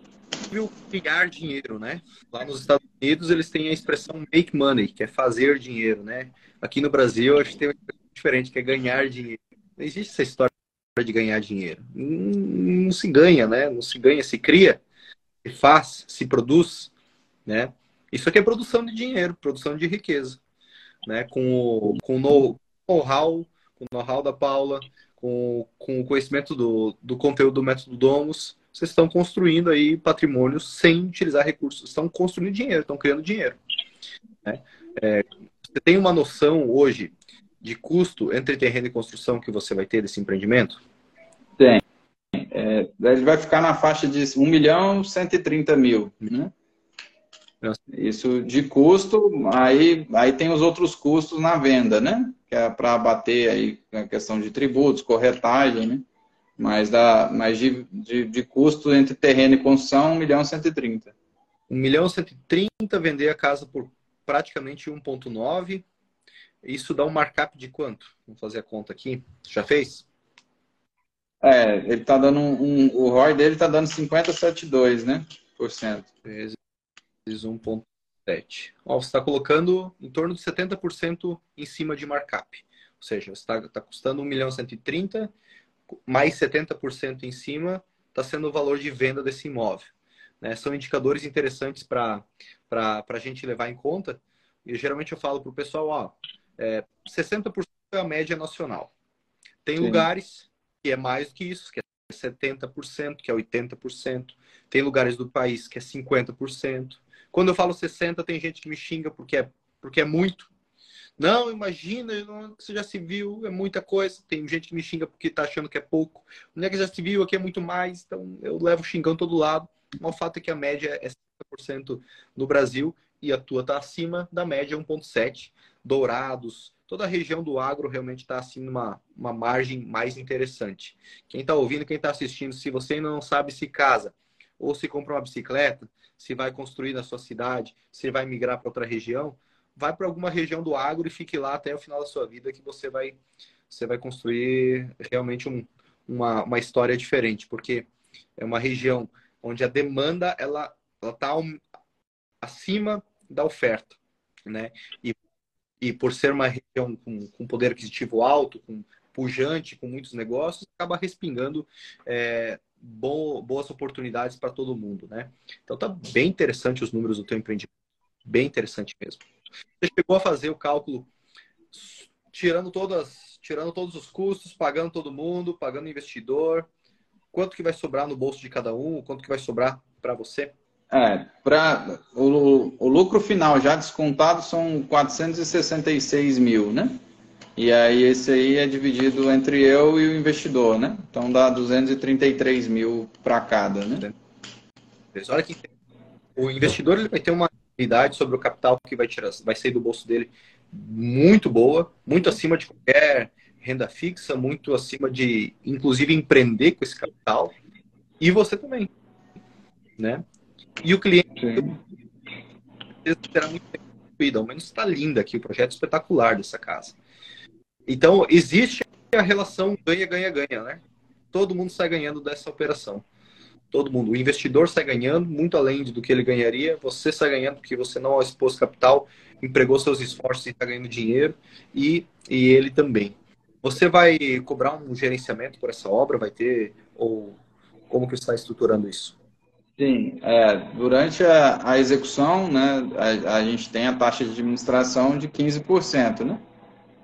criar dinheiro, né? Lá nos Estados Unidos eles têm a expressão make money, que é fazer dinheiro, né? Aqui no Brasil acho que tem uma expressão diferente, que é ganhar dinheiro. Não existe essa história de ganhar dinheiro. Não, não se ganha, né? Não se ganha, se cria, se faz, se produz, né? Isso aqui é produção de dinheiro, produção de riqueza, né? Com o, com o know-how, com o know-how da Paula, com, com o conhecimento do, do conteúdo do método Domus, vocês estão construindo aí patrimônio sem utilizar recursos, estão construindo dinheiro, estão criando dinheiro. Né? É, você tem uma noção hoje de custo entre terreno e construção que você vai ter desse empreendimento? Tem. É, ele vai ficar na faixa de 1 milhão 130 mil. Né? Isso de custo, aí, aí tem os outros custos na venda, né? Que é para abater aí a questão de tributos, corretagem, né? Mas, dá, mas de, de, de custo entre terreno e construção, 1 milhão 130. 1 milhão 130, vender a casa por praticamente 1,9. Isso dá um markup de quanto? Vamos fazer a conta aqui. Já fez? É, ele está dando um, um, O ROI dele está dando 50,72, né? Por cento. Vezes 1,7. Ó, você está colocando em torno de 70% em cima de markup. Ou seja, está tá custando 1 milhão 130, mais 70% em cima está sendo o valor de venda desse imóvel. Né? São indicadores interessantes para a gente levar em conta. E geralmente eu falo para o pessoal, ó, é, 60% é a média nacional. Tem Sim. lugares que é mais do que isso, que é 70%, que é 80%. Tem lugares do país que é 50%. Quando eu falo 60%, tem gente que me xinga porque é, porque é muito. Não, imagina, você já se viu, é muita coisa. Tem gente que me xinga porque está achando que é pouco. Onde é que já se viu? Aqui é muito mais. Então eu levo xingão todo lado. O fato é que a média é 50% no Brasil e a tua está acima da média 1,7%. Dourados, toda a região do agro realmente está assim numa uma margem mais interessante. Quem está ouvindo, quem está assistindo, se você ainda não sabe se casa ou se compra uma bicicleta, se vai construir na sua cidade, se vai migrar para outra região, vai para alguma região do agro e fique lá até o final da sua vida que você vai você vai construir realmente um, uma, uma história diferente, porque é uma região onde a demanda ela está acima da oferta, né? E, e por ser uma região com, com poder aquisitivo alto, com pujante, com muitos negócios, acaba respingando é, bo, boas oportunidades para todo mundo, né? Então tá bem interessante os números do teu empreendimento, bem interessante mesmo. Você chegou a fazer o cálculo tirando todas, tirando todos os custos, pagando todo mundo, pagando investidor, quanto que vai sobrar no bolso de cada um, quanto que vai sobrar para você? É, para o, o lucro final já descontado são 466 mil, né? E aí esse aí é dividido entre eu e o investidor, né? Então dá 233 mil para cada, né? Olha que o investidor ele vai ter uma idade sobre o capital que vai tirar, vai sair do bolso dele muito boa, muito acima de qualquer renda fixa, muito acima de, inclusive, empreender com esse capital. E você também, né? E o cliente será muito bem ao menos está linda aqui, o projeto espetacular dessa casa. Então, existe a relação ganha-ganha-ganha, né? Todo mundo sai ganhando dessa operação. Todo mundo. O investidor sai ganhando, muito além do que ele ganharia. Você sai ganhando porque você não expôs capital, empregou seus esforços e está ganhando dinheiro. E, e ele também. Você vai cobrar um gerenciamento por essa obra? Vai ter? Ou como que está estruturando isso? Sim, é, durante a, a, execução, né, a, a, gente tem a taxa de administração de 15%, né?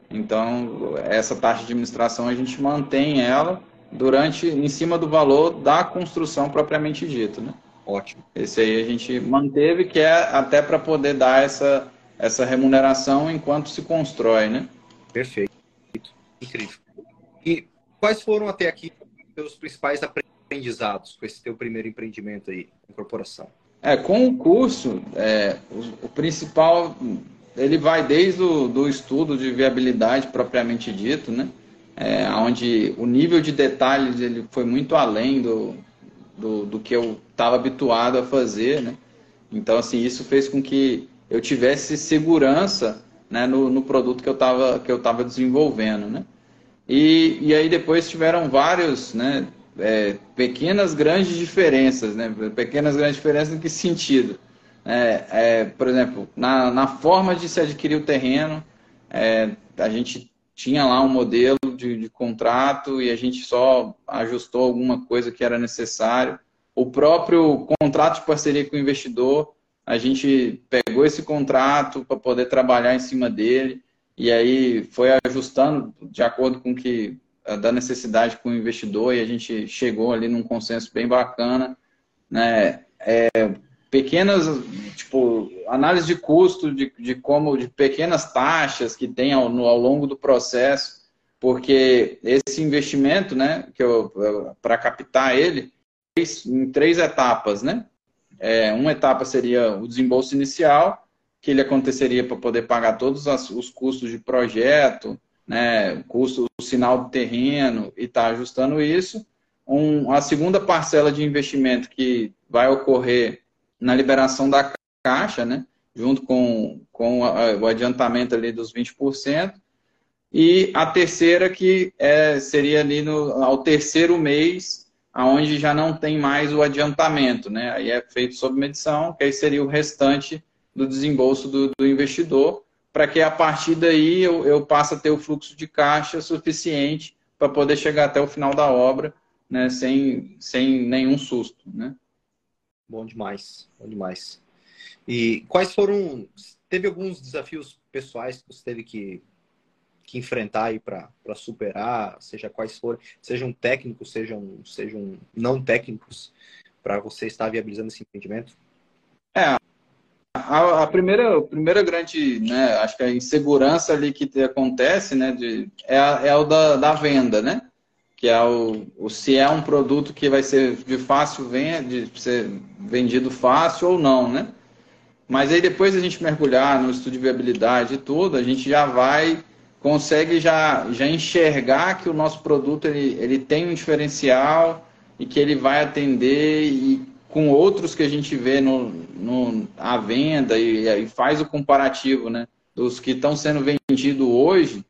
Então, essa taxa de administração a gente mantém ela durante, em cima do valor da construção propriamente dito, né? Ótimo. Esse aí a gente manteve, que é até para poder dar essa, essa remuneração enquanto se constrói, né? Perfeito. Incrível. E quais foram até aqui os principais aprendizados com esse teu primeiro empreendimento aí, incorporação? É, com o curso, é, o, o, principal, ele vai desde o do estudo de viabilidade propriamente dito, né? É, onde o nível de detalhes ele foi muito além do, do, do que eu estava habituado a fazer, né? Então, assim, isso fez com que eu tivesse segurança né, no, no produto que eu estava que eu estava desenvolvendo, né? E, e aí depois tiveram vários, né, é, pequenas grandes diferenças, né? Pequenas grandes diferenças em que sentido? É, é, por exemplo, na, na forma de se adquirir o terreno, é, a gente tinha lá um modelo de, de, contrato e a gente só ajustou alguma coisa que era necessário. O próprio contrato de parceria com o investidor, a gente pegou esse contrato para poder trabalhar em cima dele e aí foi ajustando de acordo com que da necessidade com o investidor e a gente chegou ali num consenso bem bacana, né? É, pequenas, tipo, análise de custo, de, de como, de pequenas taxas que tem ao, ao longo do processo, porque esse investimento, né, que eu, para captar ele, em três etapas, né? É, uma etapa seria o desembolso inicial, que ele aconteceria para poder pagar todos os custos de projeto, né, custo, o sinal do terreno e está ajustando isso. Um, a segunda parcela de investimento que vai ocorrer na liberação da caixa, né, junto com, com o adiantamento ali dos 20%. E a terceira que é, seria ali no, ao terceiro mês, aonde já não tem mais o adiantamento, né? Aí é feito sob medição, que aí seria o restante do desembolso do, do investidor, para que a partir daí eu, eu passe a ter o fluxo de caixa suficiente para poder chegar até o final da obra, né? Sem, sem nenhum susto, né? Bom demais, bom demais. E quais foram. Teve alguns desafios pessoais que você teve que, que enfrentar aí para superar, seja quais forem, sejam técnicos, sejam, sejam não técnicos, para você estar viabilizando esse empreendimento? É, a, a, primeira, a primeira grande, né, acho que a insegurança ali que acontece, né, de, é, a, é o da, da venda, né? Que é o, o, se é um produto que vai ser de fácil venda, de ser vendido fácil ou não, né? Mas aí depois a gente mergulhar no estudo de viabilidade e tudo, a gente já vai, consegue já, já enxergar que o nosso produto ele, ele tem um diferencial e que ele vai atender e com outros que a gente vê no, no à venda e, e faz o comparativo, né? Dos que estão sendo vendidos hoje,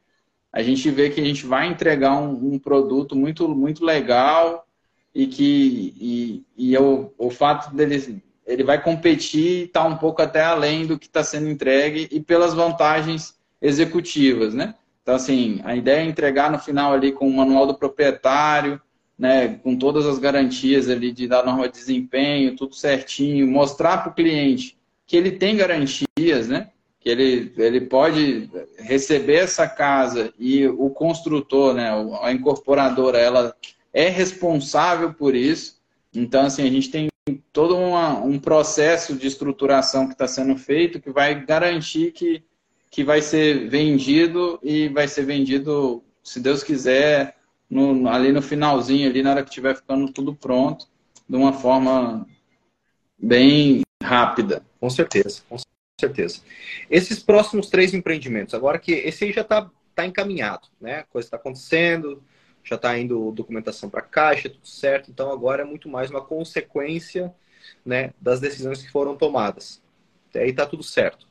a gente vê que a gente vai entregar um, um produto muito, muito legal e que e, e o, o fato dele ele vai competir está um pouco até além do que está sendo entregue e pelas vantagens executivas, né? Então, assim, a ideia é entregar no final ali com o manual do proprietário, né, com todas as garantias ali de da norma de desempenho, tudo certinho, mostrar para o cliente que ele tem garantias, né? Que ele, ele pode receber essa casa e o construtor, né, a incorporadora, ela é responsável por isso. Então, assim, a gente tem todo uma, um processo de estruturação que está sendo feito que vai garantir que, que vai ser vendido e vai ser vendido, se Deus quiser, no, ali no finalzinho, ali na hora que estiver ficando tudo pronto, de uma forma bem rápida. Com certeza, com certeza. Esses próximos três empreendimentos, agora que esse aí já está tá encaminhado, né? A coisa está acontecendo, já está indo documentação para caixa, tudo certo. Então agora é muito mais uma consequência né, das decisões que foram tomadas. Até aí está tudo certo.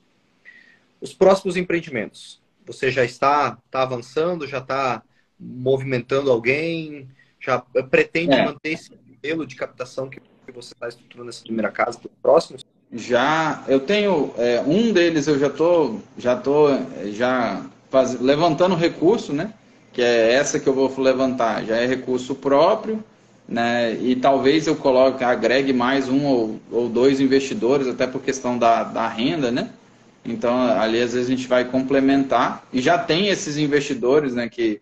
Os próximos empreendimentos. Você já está, está avançando, já está movimentando alguém, já pretende é. manter esse modelo de captação que você está estruturando nessa primeira casa para os próximos? Já, eu tenho é, um deles, eu já tô, já tô, já faz, levantando recurso, né? que é essa que eu vou levantar, já é recurso próprio, né? E talvez eu coloque, agregue mais um ou, ou dois investidores, até por questão da, da renda, né? Então, ali às vezes a gente vai complementar. E já tem esses investidores, né, que,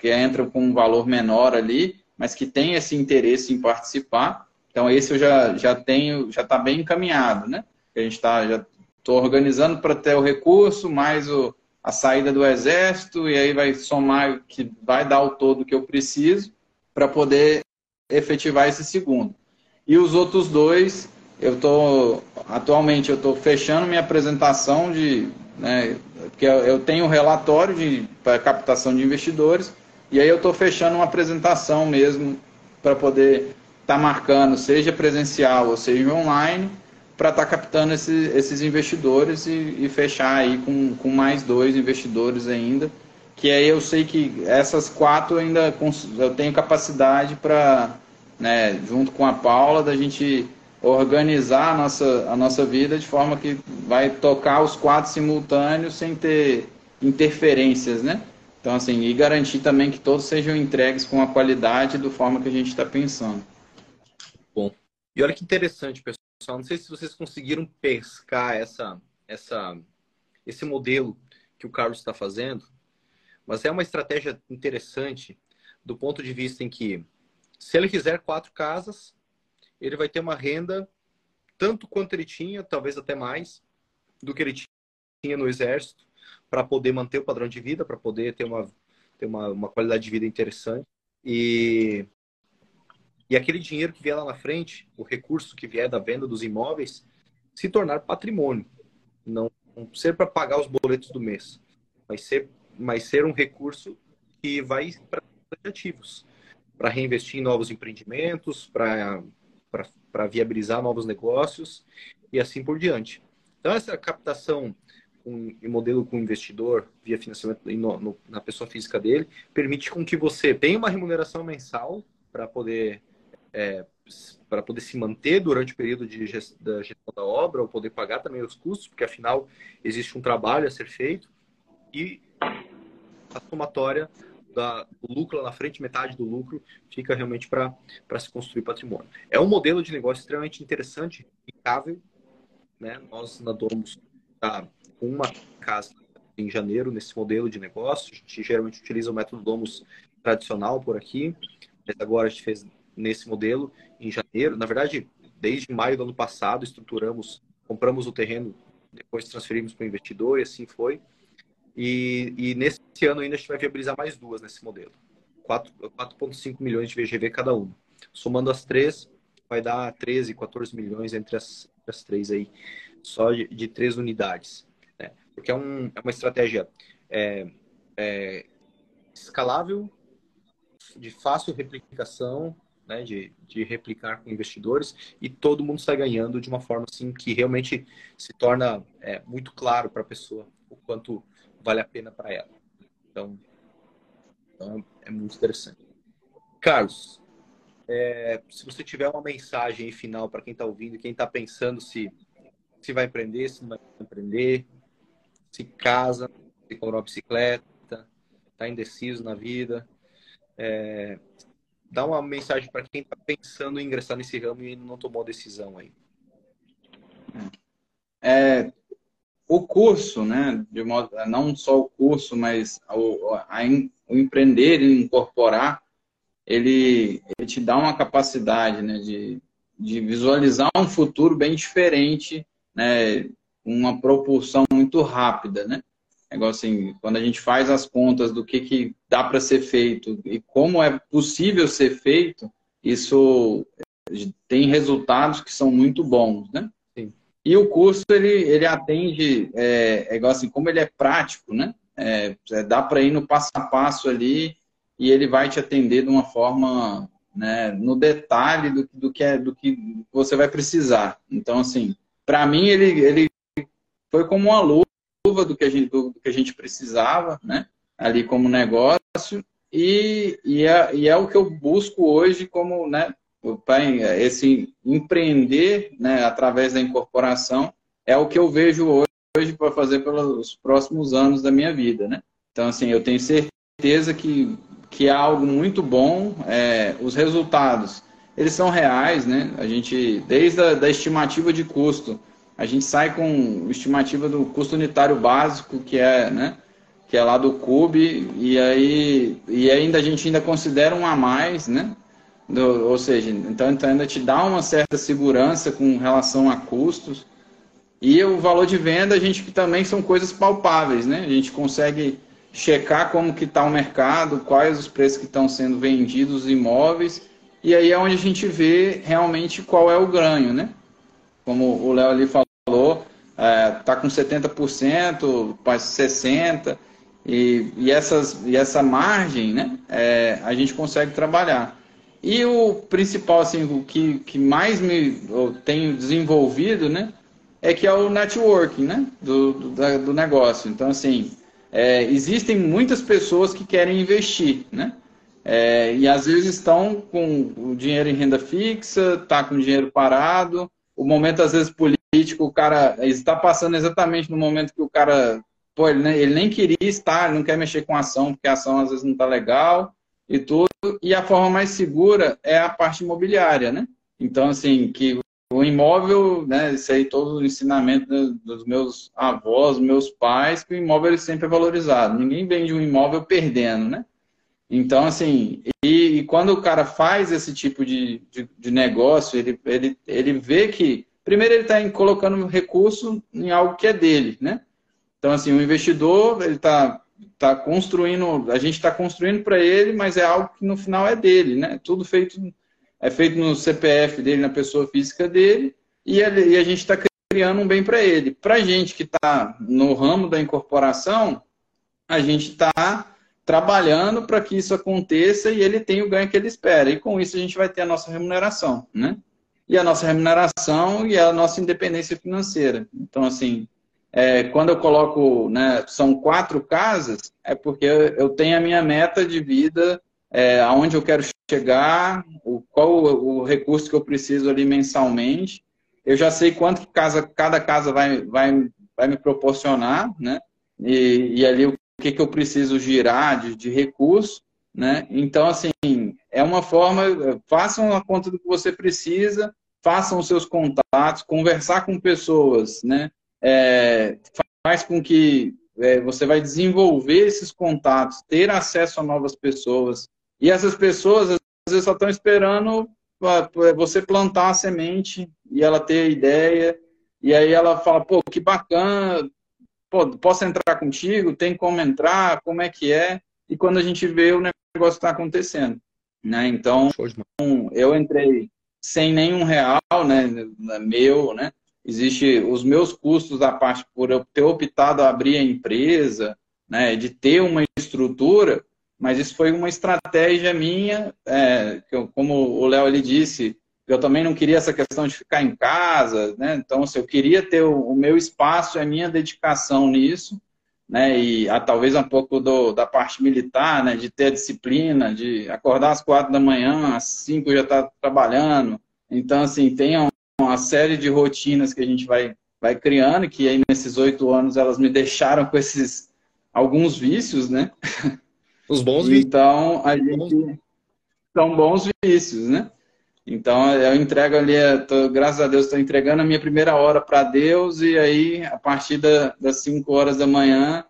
que, entram com um valor menor ali, mas que tem esse interesse em participar. Então, esse eu já, já tenho, já está bem encaminhado, né? A gente está, já estou organizando para ter o recurso, mais o, a saída do exército e aí vai somar que vai dar o todo que eu preciso para poder efetivar esse segundo. E os outros dois, eu tô atualmente eu estou fechando minha apresentação de, né, porque eu tenho um relatório para captação de investidores e aí eu estou fechando uma apresentação mesmo para poder estar tá marcando, seja presencial ou seja online, para estar tá captando esse, esses investidores e, e, fechar aí com, com mais dois investidores ainda. Que aí eu sei que essas quatro ainda eu tenho capacidade para, né, junto com a Paula, da gente organizar a nossa, a nossa vida de forma que vai tocar os quatro simultâneos sem ter interferências, né? Então, assim, e garantir também que todos sejam entregues com a qualidade do forma que a gente está pensando. Bom, e olha que interessante, pessoal. Não sei se vocês conseguiram pescar essa, essa, esse modelo que o Carlos está fazendo, mas é uma estratégia interessante do ponto de vista em que, se ele quiser quatro casas, ele vai ter uma renda tanto quanto ele tinha, talvez até mais, do que ele tinha no exército, para poder manter o padrão de vida, para poder ter uma, ter uma, uma qualidade de vida interessante. E e aquele dinheiro que vier lá na frente, o recurso que vier da venda dos imóveis, se tornar patrimônio. Não, não ser para pagar os boletos do mês, mas ser, mas ser um recurso que vai para ativos, para reinvestir em novos empreendimentos, para viabilizar novos negócios e assim por diante. Então, essa captação um, modelo com investidor via financiamento no, no, na pessoa física dele permite com que você tenha uma remuneração mensal para poder é, para poder se manter durante o período de gest, da gestão da obra ou poder pagar também os custos, porque afinal existe um trabalho a ser feito e a somatória da, do lucro lá na frente, metade do lucro fica realmente para se construir patrimônio. É um modelo de negócio extremamente interessante, aplicável. Né? Nós na Domus tá com uma casa em janeiro nesse modelo de negócio. A gente geralmente utiliza o método Domus tradicional por aqui, mas agora a gente fez nesse modelo em janeiro. Na verdade, desde maio do ano passado, estruturamos, compramos o terreno, depois transferimos para o investidor e assim foi. E, e, nesse ano ainda a gente vai viabilizar mais duas nesse modelo. 4,5 milhões de VGV cada uma. Somando as três, vai dar 13, 14 milhões entre as, as três aí, só de, de três unidades. Né? Porque é, um, é uma estratégia é, é, escalável, de fácil replicação, né, de, de replicar com investidores e todo mundo está ganhando de uma forma assim que realmente se torna é, muito claro para a pessoa o quanto vale a pena para ela. Então, então, é muito interessante. Carlos, é, se você tiver uma mensagem final para quem está ouvindo, quem está pensando se, se vai empreender, se não vai empreender, se casa, se comprou uma bicicleta, está indeciso na vida, é, dá uma mensagem para quem está pensando em ingressar nesse ramo e não tomou decisão aí. É, o curso, né, de modo, não só o curso, mas o, a, o empreender e incorporar, ele, ele te dá uma capacidade né, de, de visualizar um futuro bem diferente, né, uma propulsão muito rápida, né? Negócio assim, quando a gente faz as contas do que, que dá para ser feito e como é possível ser feito, isso tem resultados que são muito bons, né? E o curso, ele, ele atende, é, é igual assim, como ele é prático, né? É, é dá para ir no passo a passo ali e ele vai te atender de uma forma, né, no detalhe do, do, que é, do que você vai precisar. Então, assim, para mim, ele, ele foi como uma luva do que a gente, do, do que a gente precisava, né? Ali como negócio. E, e, é, e é o que eu busco hoje como, né, esse empreender né, através da incorporação é o que eu vejo hoje para fazer pelos próximos anos da minha vida, né? Então, assim, eu tenho certeza que, que é algo muito bom. É, os resultados, eles são reais, né? A gente, desde a da estimativa de custo, a gente sai com estimativa do custo unitário básico, que é, né? Que é lá do CUB, e aí e ainda a gente ainda considera um a mais, né? Do, ou seja, então, então ainda te dá uma certa segurança com relação a custos. E o valor de venda, a gente que também são coisas palpáveis, né? A gente consegue checar como que está o mercado, quais os preços que estão sendo vendidos os imóveis, e aí é onde a gente vê realmente qual é o ganho, né? Como o Léo ali falou, com 70%, quase 60%, e, e, essas, e essa margem, né? É, a gente consegue trabalhar. E o principal, assim, o que, que mais me eu tenho desenvolvido, né, é que é o networking, né, do, do, do negócio. Então, assim, é, existem muitas pessoas que querem investir, né, é, e às vezes estão com o dinheiro em renda fixa, tá com o dinheiro parado, o momento, às vezes, político, o cara está passando exatamente no momento que o cara, pô, ele, ele nem queria estar, ele não quer mexer com a ação, porque a ação às vezes não está legal, e tudo, e a forma mais segura é a parte imobiliária, né? Então, assim, que o imóvel, né, isso aí todo o ensinamento dos meus avós, meus pais, que o imóvel sempre é valorizado. Ninguém vende um imóvel perdendo, né? Então, assim, e, e quando o cara faz esse tipo de, de, de, negócio, ele, ele, ele vê que, primeiro, ele está colocando recurso em algo que é dele, né? Então, assim, o investidor, ele está tá construindo, a gente está construindo para ele, mas é algo que no final é dele, né? Tudo feito é feito no CPF dele, na pessoa física dele, e, ele, e a gente está criando um bem para ele. Para a gente que está no ramo da incorporação, a gente está trabalhando para que isso aconteça e ele tenha o ganho que ele espera. E com isso a gente vai ter a nossa remuneração, né? e a nossa remuneração e a nossa independência financeira. Então, assim, é, quando eu coloco, né, são quatro casas, é porque eu tenho a minha meta de vida, é, aonde eu quero chegar, o, qual o, o, recurso que eu preciso ali mensalmente. Eu já sei quanto que casa, cada casa vai, vai, vai me proporcionar, né? E, e ali o que, que eu preciso girar de, de recurso, né? Então, assim, é uma forma, façam a conta do que você precisa, façam os seus contatos, conversar com pessoas, né? É, faz com que é, você vai desenvolver esses contatos, ter acesso a novas pessoas. E essas pessoas, às vezes, só estão esperando você plantar a semente e ela ter a ideia. E aí ela fala, pô, que bacana, pô, posso entrar contigo? Tem como entrar? Como é que é? E quando a gente vê, o negócio está acontecendo. Né? Então, eu entrei sem nenhum real, né, meu, né? Existe os meus custos da parte por eu ter optado a abrir a empresa, né, de ter uma estrutura, mas isso foi uma estratégia minha, é, eu, como o Léo ali disse, eu também não queria essa questão de ficar em casa, né? Então, se eu queria ter o, o meu espaço, a minha dedicação nisso, né? E a, talvez um pouco do, da parte militar, né? De ter a disciplina, de acordar às quatro da manhã, às cinco já estar tá trabalhando. Então, assim, tem uma série de rotinas que a gente vai, vai criando, que aí nesses oito anos elas me deixaram com esses alguns vícios, né? Os bons vícios. Então, a gente... São bons vícios, né? Então eu entrego ali, tô, graças a Deus, estou entregando a minha primeira hora para Deus e aí a partir da, das 5 horas da manhã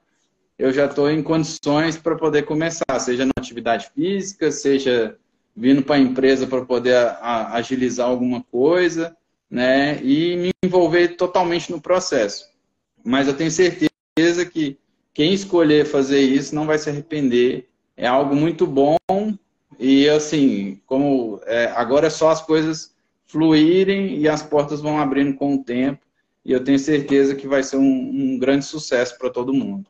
eu já estou em condições para poder começar, seja na atividade física, seja vindo para a empresa para poder a, agilizar alguma coisa, né? E me envolver totalmente no processo. Mas eu tenho certeza que quem escolher fazer isso não vai se arrepender. É algo muito bom e assim, como é, agora é só as coisas fluírem e as portas vão abrindo com o tempo. E eu tenho certeza que vai ser um, um grande sucesso para todo mundo.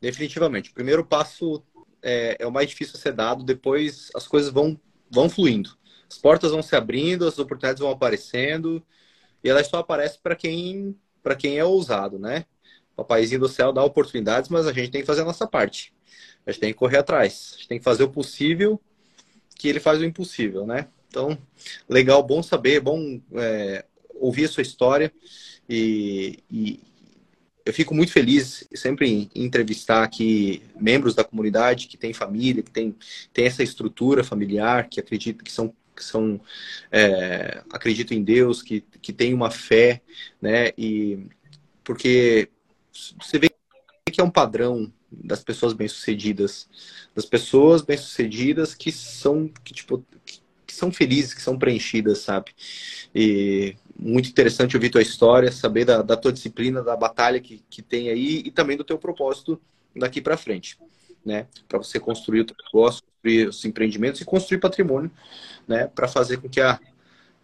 Definitivamente. O primeiro passo é, é, o mais difícil a ser dado, depois as coisas vão, vão fluindo. As portas vão se abrindo, as oportunidades vão aparecendo, e elas só aparecem para quem, quem é ousado, né? O Papaizinho do céu dá oportunidades, mas a gente tem que fazer a nossa parte. A gente tem que correr atrás. A gente tem que fazer o possível que ele faz o impossível, né? Então, legal, bom saber, bom é, ouvir a sua história e, e, eu fico muito feliz sempre em, entrevistar aqui membros da comunidade que tem família, que tem, tem essa estrutura familiar, que acredita que são que são é, acreditam em Deus, que, que tem uma fé, né? E porque você vê que é um padrão das pessoas bem-sucedidas, das pessoas bem-sucedidas que são que tipo que são felizes, que são preenchidas, sabe? E muito interessante ouvir tua história, saber da, da tua disciplina, da batalha que, que tem aí e também do teu propósito daqui para frente, né? Para você construir o teu negócio, construir os empreendimentos e construir patrimônio, né? Para fazer com que a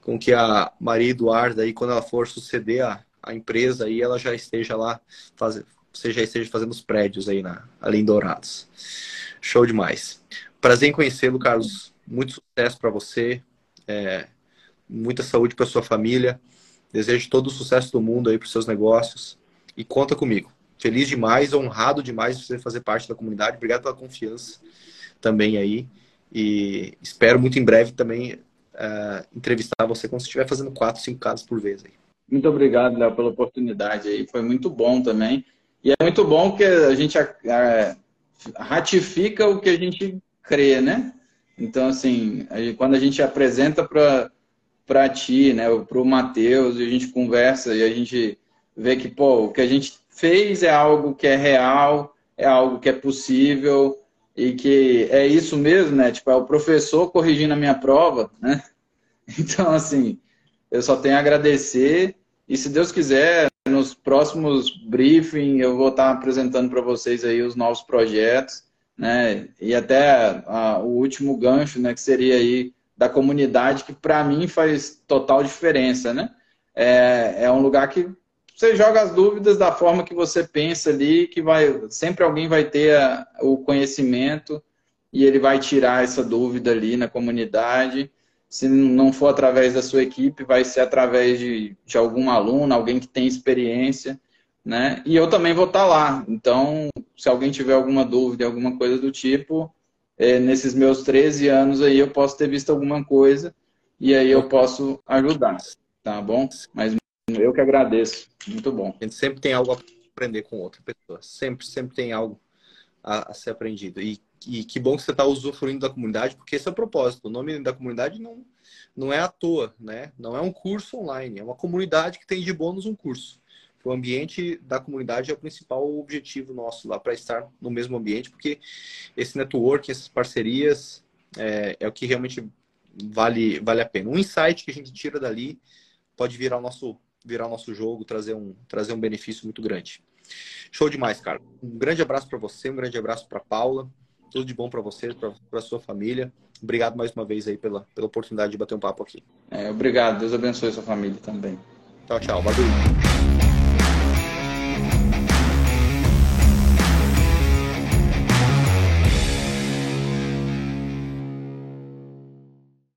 com que a Maria Eduarda aí quando ela for suceder a, a empresa aí ela já esteja lá fazendo você já esteja fazendo os prédios aí na além Dourados. Show demais. Prazer em conhecê-lo, Carlos. Muito sucesso para você. É, muita saúde para sua família. Desejo todo o sucesso do mundo aí para seus negócios. E conta comigo. Feliz demais, honrado demais de você fazer parte da comunidade. Obrigado pela confiança também aí. E espero muito em breve também uh, entrevistar você quando você estiver fazendo quatro, cinco casos por vez aí. Muito obrigado, Léo, pela oportunidade aí. Foi muito bom também. E é muito bom que a gente ratifica o que a gente crê, né? Então, assim, quando a gente apresenta para ti, né, para o Matheus, e a gente conversa e a gente vê que, pô, o que a gente fez é algo que é real, é algo que é possível e que é isso mesmo, né? Tipo, é o professor corrigindo a minha prova, né? Então, assim, eu só tenho a agradecer e se Deus quiser, nos próximos briefings eu vou estar apresentando para vocês aí os novos projetos, né? E até a, o último gancho, né, que seria aí da comunidade, que para mim faz total diferença, né? É, é um lugar que você joga as dúvidas da forma que você pensa ali, que vai sempre alguém vai ter a, o conhecimento e ele vai tirar essa dúvida ali na comunidade. Se não for através da sua equipe, vai ser através de, de algum aluno, alguém que tem experiência, né? E eu também vou estar lá. Então, se alguém tiver alguma dúvida, alguma coisa do tipo, é, nesses meus 13 anos aí eu posso ter visto alguma coisa e aí eu posso ajudar, tá bom? Mas eu que agradeço. Muito bom. A gente sempre tem algo a aprender com outra pessoa. Sempre, sempre tem algo a, a ser aprendido. E, e que bom que você está usufruindo da comunidade, porque esse é o propósito. O nome da comunidade não, não é à toa, né? Não é um curso online, é uma comunidade que tem de bônus um curso. O ambiente da comunidade é o principal objetivo nosso lá para estar no mesmo ambiente, porque esse network, essas parcerias é, é o que realmente vale, vale a pena. Um insight que a gente tira dali pode virar o nosso virar o nosso jogo, trazer um, trazer um benefício muito grande. Show demais, cara. Um grande abraço para você, um grande abraço para Paula. Tudo de bom para você, para sua família. Obrigado mais uma vez aí pela, pela oportunidade de bater um papo aqui. É, obrigado. Deus abençoe sua família também. Tchau, tchau. Valeu.